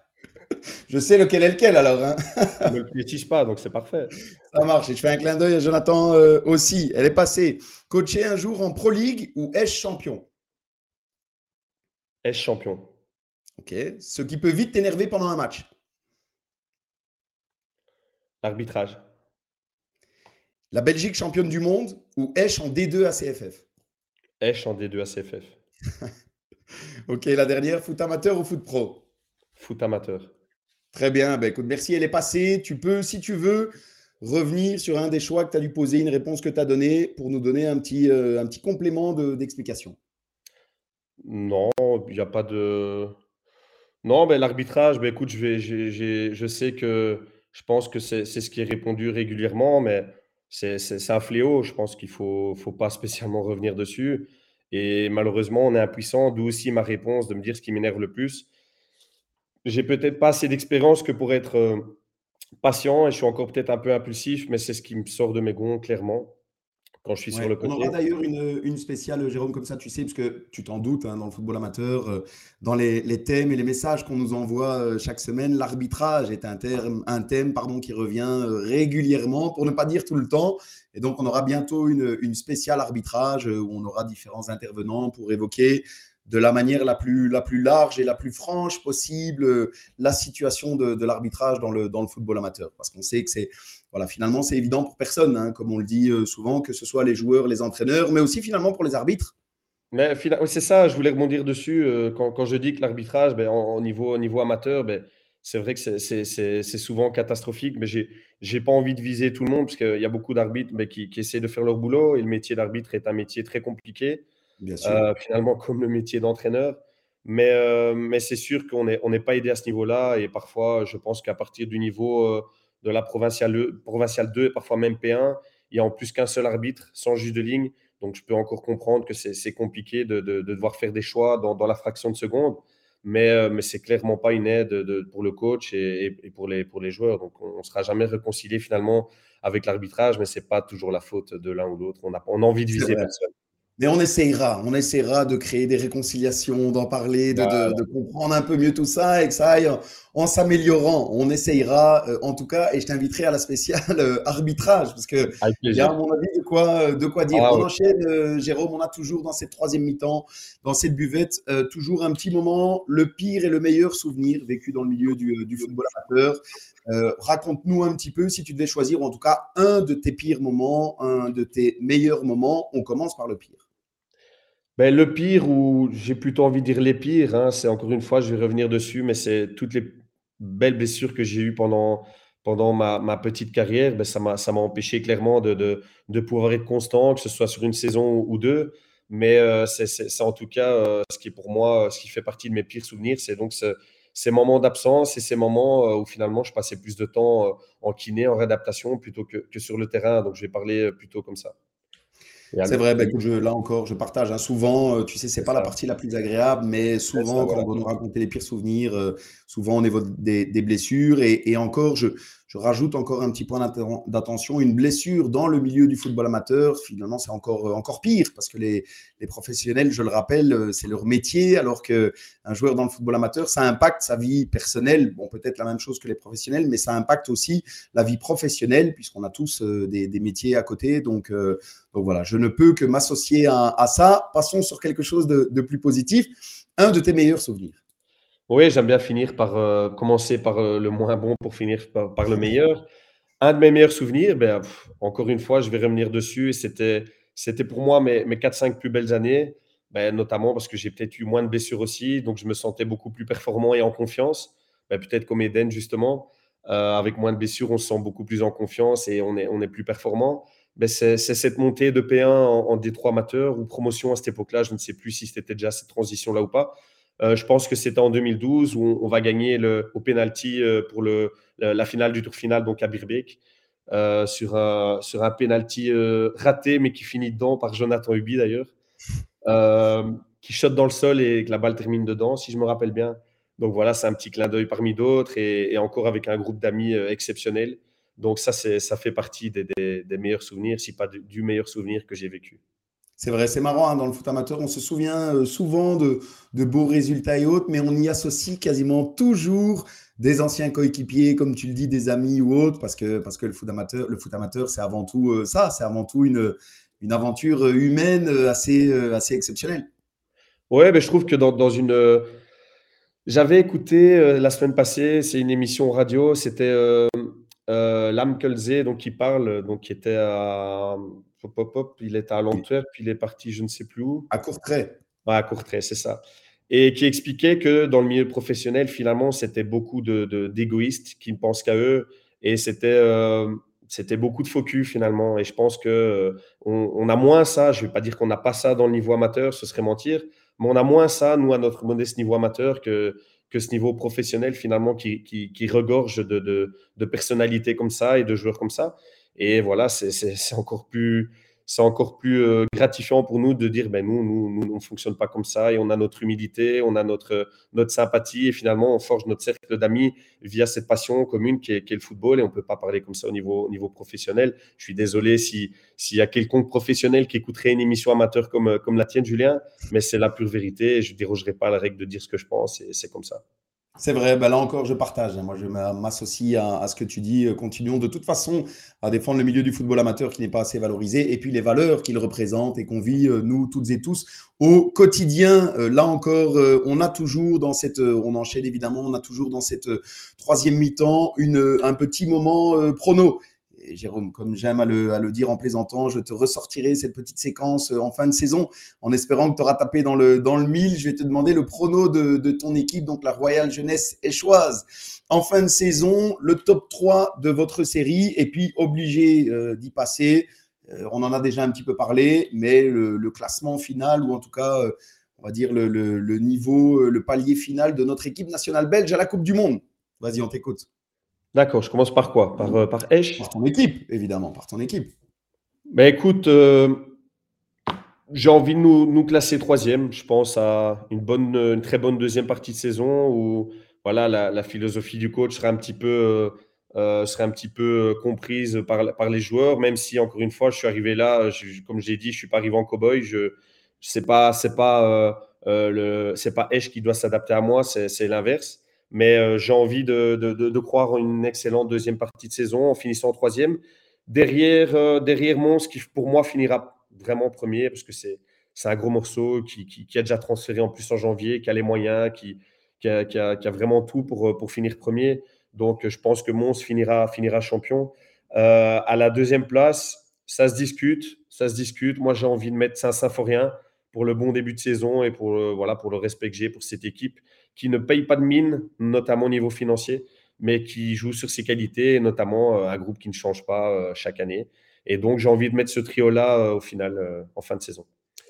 Je sais lequel est lequel alors. hein. [LAUGHS] Ne le précise pas, donc c'est parfait. Ça marche. Et je fais un clin d'œil à Jonathan euh, aussi. Elle est passée. Coacher un jour en Pro League ou Esch champion Champion. Ok. Ce qui peut vite t'énerver pendant un match. L'arbitrage. La Belgique championne du monde ou Esch en D2 à CFF Esch en D2 ACFF. [LAUGHS] Ok, la dernière, foot amateur ou foot pro? Foot amateur. Très bien, ben écoute, merci, elle est passée. Tu peux, si tu veux, revenir sur un des choix que tu as dû poser, une réponse que tu as donnée pour nous donner un petit, euh, un petit complément de- d'explication. Non, il n'y a pas de. Non, ben, l'arbitrage, écoute, je sais que je pense que c'est ce qui est répondu régulièrement, mais c'est c'est- un fléau. Je pense qu'il ne faut, faut pas spécialement revenir dessus. Et malheureusement, on est impuissant, d'où aussi ma réponse de me dire ce qui m'énerve le plus. J'ai peut-être pas assez d'expérience que pour être euh, patient et je suis encore peut-être un peu impulsif, mais c'est ce qui me sort de mes gonds, clairement, quand je suis sur le on côté. aura d'ailleurs une, une spéciale, Jérôme, comme ça, tu sais, parce que tu t'en doutes, hein, dans le football amateur, euh, dans les, les thèmes et les messages qu'on nous envoie euh, chaque semaine, l'arbitrage est un, terme, un thème pardon, qui revient euh, régulièrement, pour ne pas dire tout le temps. Et donc, on aura bientôt une, une spéciale arbitrage où on aura différents intervenants pour évoquer de la manière la plus, la plus large et la plus franche possible la situation de, de l'arbitrage dans le, dans le football amateur. Parce qu'on sait que c'est voilà, finalement, c'est évident pour personne, hein, comme on le dit euh, souvent, que ce soit les joueurs, les entraîneurs, mais aussi finalement pour les arbitres. Mais c'est ça, je voulais rebondir dessus. euh, quand, quand je dis que l'arbitrage, ben, en- au niveau, au niveau amateur, ben, c'est vrai que c'est- souvent catastrophique, mais j'ai j'ai pas envie de viser tout le monde, parce qu'il y a beaucoup d'arbitres ben, qui, qui essaient de faire leur boulot, et le métier d'arbitre est un métier très compliqué, Bien sûr. euh, finalement [LAUGHS] comme le métier d'entraîneur. Mais, euh, mais c'est sûr qu'on n'est on n'est pas aidé à ce niveau-là, et parfois, je pense qu'à partir du niveau de la provinciale, provinciale 2, et parfois même P1, il y a en plus qu'un seul arbitre, sans juge de ligne. Donc, je peux encore comprendre que c'est compliqué de, de- de devoir faire des choix dans, dans la fraction de seconde, mais, euh, mais c'est clairement pas une aide de- pour le coach et, et- et pour, les, pour les joueurs. Donc, on ne sera jamais réconcilié finalement avec l'arbitrage, mais c'est pas toujours la faute de l'un ou l'autre. On a, on a envie de viser personne. Mais on essayera, on essaiera de créer des réconciliations, d'en parler, de, comprendre un peu mieux tout ça et que ça aille en, s'améliorant. On essayera, euh, en tout cas, et je t'inviterai à la spéciale euh, arbitrage, parce que il y a, à mon avis, de quoi, de quoi dire. Ah on enchaîne, euh, Jérôme, on a toujours dans cette troisième mi-temps, dans cette buvette, toujours un petit moment, le pire et le meilleur souvenir vécu dans le milieu du, du football amateur. Raconte-nous un petit peu, si tu devais choisir, ou en tout cas, un de tes pires moments, un de tes meilleurs moments. On commence par le pire. Ben, le pire, ou j'ai plutôt envie de dire les pires, hein, c'est encore une fois, je vais revenir dessus, mais c'est toutes les belles blessures que j'ai eues pendant, pendant ma, ma petite carrière, ben, ça m'a empêché clairement de, de, de, pouvoir être constant, que ce soit sur une saison ou deux. Mais euh, c'est en tout cas euh, ce qui est pour moi, ce qui fait partie de mes pires souvenirs, c'est donc ce, ces moments d'absence et ces moments euh, où finalement je passais plus de temps en kiné, en réadaptation plutôt que, que sur le terrain. Donc je vais parler plutôt comme ça. C'est vrai, bah, écoute, je, là encore, je partage. Hein. souvent, euh, tu sais, c'est pas la partie la plus agréable, mais souvent, quand on va nous raconter les pires souvenirs, euh, souvent on évoque des, des blessures. Et, et, encore, je, je rajoute encore un petit point d'attention, une blessure dans le milieu du football amateur, finalement, c'est encore, euh, encore pire parce que les, les, professionnels, je le rappelle, euh, c'est leur métier, alors qu'un joueur dans le football amateur, ça impacte sa vie personnelle, bon, peut-être la même chose que les professionnels, mais ça impacte aussi la vie professionnelle, puisqu'on a tous euh, des, des, métiers à côté. Donc, donc voilà, je ne peux que m'associer à, à, ça. Passons sur quelque chose de, de plus positif. Un de tes meilleurs souvenirs oui, j'aime bien finir par euh, commencer par euh, le moins bon pour finir par, le meilleur. Un de mes meilleurs souvenirs, ben, encore une fois, je vais revenir dessus. C'était, pour moi mes, mes 4-5 plus belles années, ben, notamment parce que j'ai peut-être eu moins de blessures aussi, donc je me sentais beaucoup plus performant et en confiance. Ben, peut-être comme Eden, justement, euh, avec moins de blessures, on se sent beaucoup plus en confiance et on est, on est plus performant. Ben, c'est, cette montée de P1 en, en D3 amateur ou promotion à cette époque-là. Je ne sais plus si c'était déjà cette transition-là ou pas. Euh, je pense que c'était en 2012 où on, va gagner au penalty euh, pour le, la, finale du tour final, donc à Birbeek, euh, sur, un, sur un penalty raté, mais qui finit dedans par Jonathan Hubi d'ailleurs, qui shot dans le sol et que la balle termine dedans, si je me rappelle bien. Donc voilà, c'est un petit clin d'œil parmi d'autres et, encore avec un groupe d'amis exceptionnel. Donc ça, ça fait partie des, meilleurs souvenirs, si pas du meilleur souvenir que j'ai vécu. C'est vrai, c'est marrant, hein, dans le foot amateur, on se souvient euh, souvent de, beaux résultats et autres, mais on y associe quasiment toujours des anciens coéquipiers, comme tu le dis, des amis ou autres, parce que, parce que le foot amateur, amateur c'est avant tout euh, ça, c'est avant tout une, une aventure humaine euh, assez, assez exceptionnelle. Ouais, mais je trouve que dans, une. J'avais écouté la semaine passée, c'est une émission radio, c'était Lam Kulze, donc qui parle, donc qui était à Hop, hop, il était à Antwerp, puis il est parti je ne sais plus où. À Courtrai. Ouais, à Courtrai, c'est ça. Et qui expliquait que dans le milieu professionnel, finalement, c'était beaucoup d'égoïstes de, qui ne pensent qu'à eux. Et c'était euh, c'était beaucoup de focus finalement. Et je pense que euh, on, a moins ça. Je ne vais pas dire qu'on n'a pas ça dans le niveau amateur, ce serait mentir. Mais on a moins ça, nous, à notre modeste niveau amateur, que, que ce niveau professionnel finalement qui, qui, qui regorge de, de, de personnalités comme ça et de joueurs comme ça. Et voilà, c'est encore plus, c'est encore plus euh, gratifiant pour nous de dire ben nous, nous, nous on ne fonctionne pas comme ça et on a notre humilité, on a notre, notre sympathie et finalement on forge notre cercle d'amis via cette passion commune qui est, le football et on peut pas parler comme ça au niveau, au niveau professionnel. Je suis désolé s'il y a quelconque professionnel qui écouterait une émission amateur comme, comme la tienne, Julien, mais c'est la pure vérité et je dérogerai pas à la règle de dire ce que je pense et c'est comme ça. C'est vrai, ben là encore, je partage. Moi, je m'associe à, ce que tu dis. Euh, continuons de toute façon à défendre le milieu du football amateur qui n'est pas assez valorisé et puis les valeurs qu'il représente et qu'on vit, euh, nous, toutes et tous, au quotidien. Euh, là encore, on a toujours dans cette, on enchaîne évidemment, on a toujours dans cette troisième mi-temps un petit moment prono. Jérôme, comme j'aime à le, dire en plaisantant, je te ressortirai cette petite séquence euh, en fin de saison en espérant que tu auras tapé dans le, dans le mille. Je vais te demander le prono de, ton équipe, donc la Royale Jeunesse Échoise. En fin de saison, le top 3 de votre série et puis obligé euh, d'y passer. Euh, on en a déjà un petit peu parlé, mais le, classement final ou en tout cas, on va dire le, le niveau, le palier final de notre équipe nationale belge à la Coupe du Monde. Vas-y, on t'écoute. D'accord, je commence par quoi? Par, euh, par Esch? Par ton équipe, évidemment, par ton équipe. Ben écoute, euh, j'ai envie de nous, classer troisième. Je pense à une, bonne, une très bonne deuxième partie de saison où voilà, la, philosophie du coach sera un petit peu serait un petit peu comprise par, par les joueurs, même si, encore une fois, je suis arrivé là, comme je l'ai dit, je ne suis pas arrivé en cowboy. Je, c'est pas, c'est pas, le, c'est pas Esch qui doit s'adapter à moi, c'est, l'inverse. Mais j'ai envie de, croire une excellente deuxième partie de saison en finissant en troisième. Derrière, derrière Mons, qui pour moi finira vraiment premier, parce que c'est, un gros morceau qui, qui, a déjà transféré en plus en janvier, qui a les moyens, qui, qui, a, vraiment tout pour, pour finir premier. Donc, je pense que Mons finira, finira champion. Euh, à la deuxième place, ça se discute. Ça se discute. Moi, j'ai envie de mettre Saint-Symphorien pour le bon début de saison et pour, euh, voilà, pour le respect que j'ai pour cette équipe qui ne paye pas de mine, notamment au niveau financier, mais qui joue sur ses qualités, notamment euh, un groupe qui ne change pas chaque année. Et donc, j'ai envie de mettre ce trio-là au final, en fin de saison.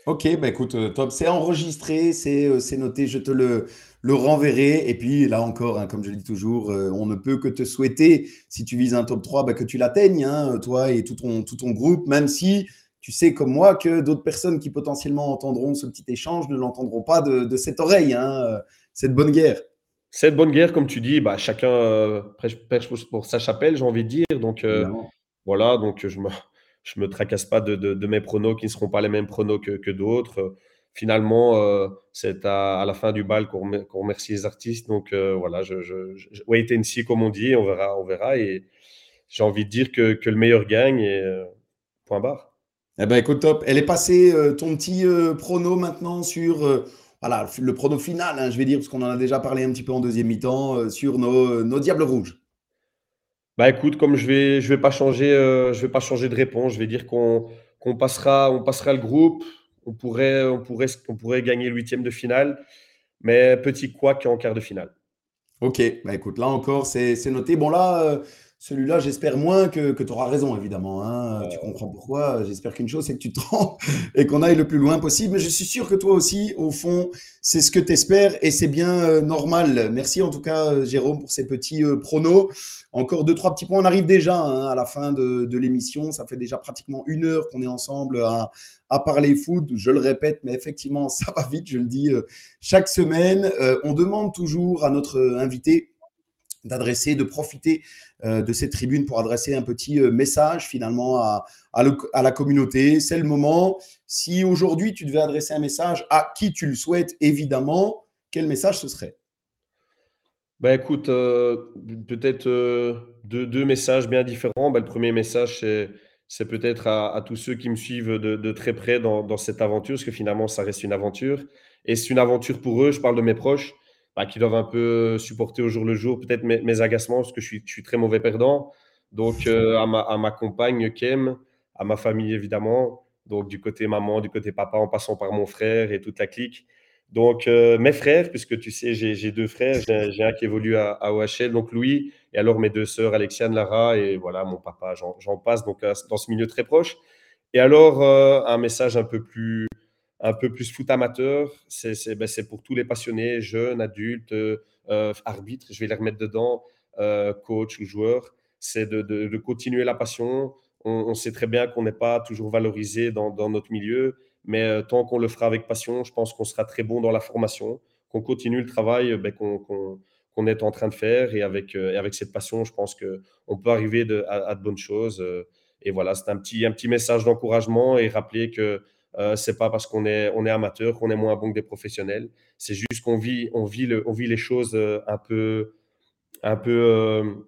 Ok, bah écoute, top. C'est enregistré, c'est noté. Je te le, le renverrai. Et puis là encore, hein, comme je le dis toujours, euh, on ne peut que te souhaiter, si tu vises un top 3, bah, que tu l'atteignes, hein, toi et tout ton, tout ton groupe, même si tu sais comme moi que d'autres personnes qui potentiellement entendront ce petit échange ne l'entendront pas de, cette oreille, hein, cette bonne guerre. Cette bonne guerre, comme tu dis, bah, chacun euh, prêche pour sa chapelle, j'ai envie de dire. Donc euh, voilà, donc je me, je me tracasse pas de, mes pronos qui ne seront pas les mêmes pronos que, que d'autres finalement, euh, c'est à, la fin du bal qu'on remercie les artistes. Donc euh, voilà, je, je, wait and see, comme on dit, on verra. On verra et j'ai envie de dire que, que, le meilleur gagne et point barre. Eh ben, écoute, top. Elle est passée, ton petit prono maintenant sur voilà, le prono final, hein, je vais dire, parce qu'on en a déjà parlé un petit peu en deuxième mi-temps, sur nos, nos, Diables Rouges. Bah écoute, comme je vais, je vais pas changer, je vais pas changer de réponse. Je vais dire qu'on passera, on passera le groupe on pourrait, on pourrait, on pourrait gagner le huitième de finale, mais petit quoi en quart de finale. Ok, bah écoute, là encore, c'est noté. Bon, là, euh, celui-là, j'espère moins que, tu auras raison, évidemment. Hein. Tu comprends pourquoi. J'espère qu'une chose, c'est que tu te rends [LAUGHS] et qu'on aille le plus loin possible. Mais je suis sûr que toi aussi, au fond, c'est ce que tu espères et c'est bien euh, normal. Merci en tout cas, euh, Jérôme, pour ces petits pronos. Encore deux, trois petits points. On arrive déjà hein, à la fin de, de l'émission. Ça fait déjà pratiquement une heure qu'on est ensemble à, à parler foot. Je le répète, mais effectivement, [LAUGHS] ça va vite, je le dis euh, chaque semaine. Euh, on demande toujours à notre invité d'adresser, de profiter euh, de cette tribune pour adresser un petit message finalement à, la communauté. C'est le moment. Si aujourd'hui tu devais adresser un message à qui tu le souhaites, évidemment, quel message ce serait? Ben écoute, peut-être deux, messages bien différents. Ben, le premier message, c'est c'est peut-être à, tous ceux qui me suivent de, très près dans, cette aventure, parce que finalement, ça reste une aventure. Et c'est une aventure pour eux, je parle de mes proches, bah, qui doivent un peu supporter au jour le jour peut-être mes, agacements, parce que je suis, très mauvais perdant. Donc, euh, à, ma, compagne Kem, à ma famille évidemment, donc du côté maman, du côté papa, en passant par mon frère et toute la clique. Donc, euh, mes frères, puisque tu sais, j'ai deux frères, j'ai un qui évolue à, OHL, donc Louis, et alors mes deux sœurs, Alexiane, Lara, et voilà, mon papa, j'en passe, donc euh, dans ce milieu très proche. Et alors, euh, un message un peu plus, un peu plus foot amateur, c'est ben, pour tous les passionnés, jeunes, adultes, arbitres, je vais les remettre dedans, coach ou joueurs, c'est de, continuer la passion. On, sait très bien qu'on n'est pas toujours valorisé dans, notre milieu mais euh, tant qu'on le fera avec passion, je pense qu'on sera très bon dans la formation, qu'on continue le travail ben, qu'on est en train de faire. Et avec, euh, cette passion, je pense qu'on peut arriver à, de bonnes choses. Euh. et voilà, c'est un petit, un petit message d'encouragement et rappeler que ce c'est pas parce qu'on est, on est amateur qu'on est moins bon que des professionnels. C'est juste qu'on vit, on vit, le, on vit les choses un peu, un peu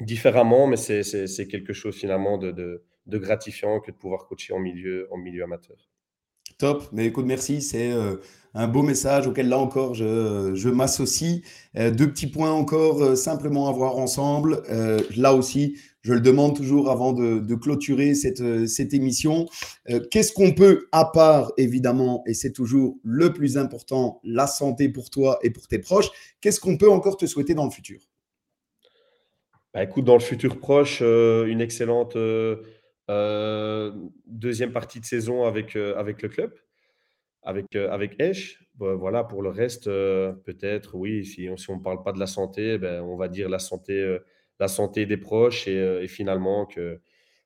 différemment, mais c'est quelque chose finalement de, de, de, gratifiant que de pouvoir coacher en milieu, en milieu amateur. Top, mais écoute, merci, c'est euh, un beau message auquel là encore je, je m'associe. Euh, deux petits points encore euh, simplement à voir ensemble. là aussi, je le demande toujours avant de, de clôturer cette, cette émission. Qu'est-ce qu'on peut, à part évidemment, et c'est toujours le plus important, la santé pour toi et pour tes proches, qu'est-ce qu'on peut encore te souhaiter dans le futur? Bah, Écoute, dans le futur proche, une excellente deuxième partie de saison avec, euh, avec le club, avec, euh, avec Esch. Voilà, pour le reste, peut-être, oui, si on ne parle pas de la santé, ben, on va dire la santé, la santé des proches et, finalement que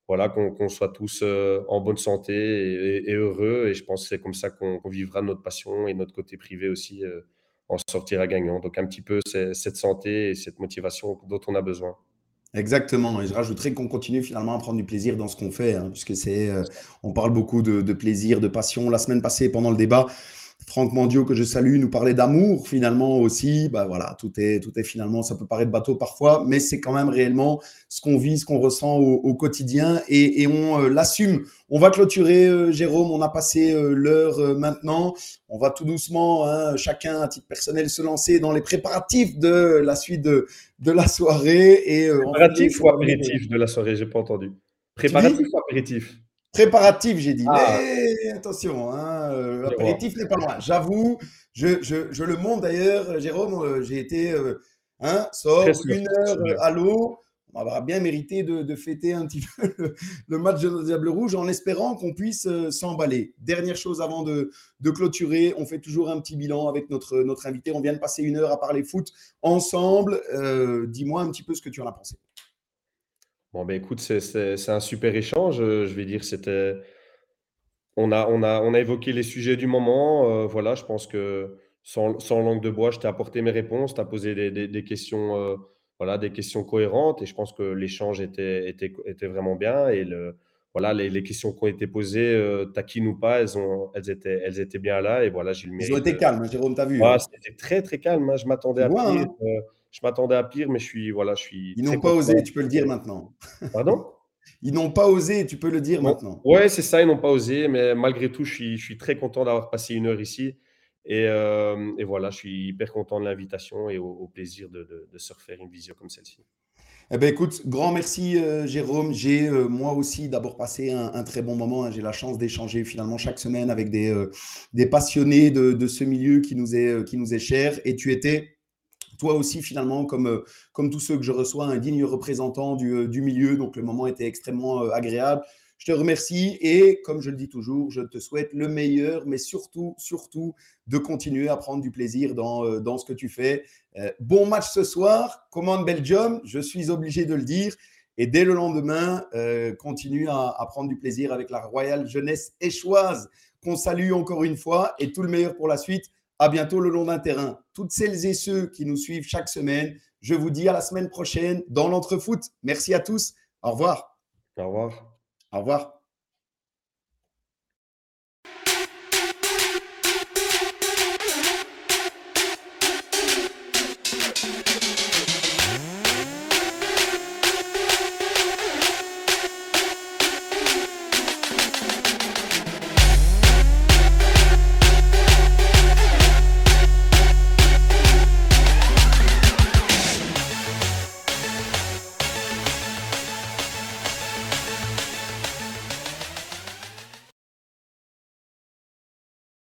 voilà, qu'on soit tous en bonne santé et, heureux. Et je pense que c'est comme ça qu'on vivra notre passion et notre côté privé aussi en sortira gagnant. Donc un petit peu cette santé et cette motivation dont on a besoin. Exactement. Et je rajouterais qu'on continue finalement à prendre du plaisir dans ce qu'on fait, hein, puisque c'est, euh, on parle beaucoup de, de, plaisir, de passion. La semaine passée, pendant le débat, Franck Mandio, que je salue, nous parlait d'amour finalement aussi. Bah voilà, tout est, tout est finalement, ça peut paraître bateau parfois, mais c'est quand même réellement ce qu'on vit, ce qu'on ressent au, quotidien et, et on euh, l'assume. On va clôturer, euh, Jérôme, on a passé euh, l'heure maintenant. On va tout doucement, hein, chacun à titre personnel, se lancer dans les préparatifs de la suite de, de la soirée. Et, préparatif ou apéritif de la soirée, j'ai pas entendu. Préparatif ou apéritif Préparatif, j'ai dit. Ah. Mais attention, hein, euh, l'apéritif n'est pas loin. J'avoue, je, je, je, le montre d'ailleurs, Jérôme, euh, j'ai été, euh, hein, sort une heure à l'eau. On va bien mérité de, de, fêter un petit [LAUGHS] peu le, match de Diable Rouge en espérant qu'on puisse s'emballer. Dernière chose avant de, de, clôturer, on fait toujours un petit bilan avec notre, notre invité. On vient de passer une heure à parler foot ensemble. Dis-moi un petit peu ce que tu en as pensé. Bon, ben écoute, c'est un super échange. Je vais dire, c'était. On a, on, a, on a évoqué les sujets du moment. Euh, voilà, je pense que sans, sans, langue de bois, je t'ai apporté mes réponses. Tu as posé des, des, questions, euh, voilà, des questions cohérentes et je pense que l'échange était, était, était, vraiment bien. Et le, voilà, les, les, questions qui ont été posées, euh, taquines ou pas, elles, ont, elles, étaient, elles étaient bien là. Et voilà, j'ai le mérite. Ils ont été calmes, hein, Jérôme, tu as vu. Ouais, C'était très, très calme. Hein. Je m'attendais à pire. Hein je m'attendais à pire, mais je suis. Voilà, je suis Ils n'ont pas osé, tu peux le dire maintenant. Pardon? Ils n'ont pas osé, tu peux le dire maintenant. Ouais, c'est ça, ils n'ont pas osé, mais malgré tout, je suis, je suis très content d'avoir passé une heure ici. Et, euh, et, voilà, je suis hyper content de l'invitation et au, plaisir de, de, se refaire une visio comme celle-ci. Eh ben, écoute, grand merci euh, Jérôme. J'ai euh, moi aussi d'abord passé un, très bon moment. Hein. J'ai la chance d'échanger finalement chaque semaine avec des, des passionnés de, de, ce milieu qui nous, est, qui nous est cher. Et tu étais toi aussi, finalement, comme, euh, comme tous ceux que je reçois, un digne représentant du, euh, du milieu. Donc, le moment était extrêmement euh, agréable. Je te remercie et, comme je le dis toujours, je te souhaite le meilleur, mais surtout, surtout, de continuer à prendre du plaisir dans, dans ce que tu fais. bon match ce soir, commande Belgium, je suis obligé de le dire. Et dès le lendemain, continue à, à, prendre du plaisir avec la Royale Jeunesse échoise, qu'on salue encore une fois, et tout le meilleur pour la suite. À bientôt le long d'un terrain. Toutes celles et ceux qui nous suivent chaque semaine, je vous dis à la semaine prochaine dans l'entrefoot. Merci à tous. Au revoir. Au revoir. Au revoir.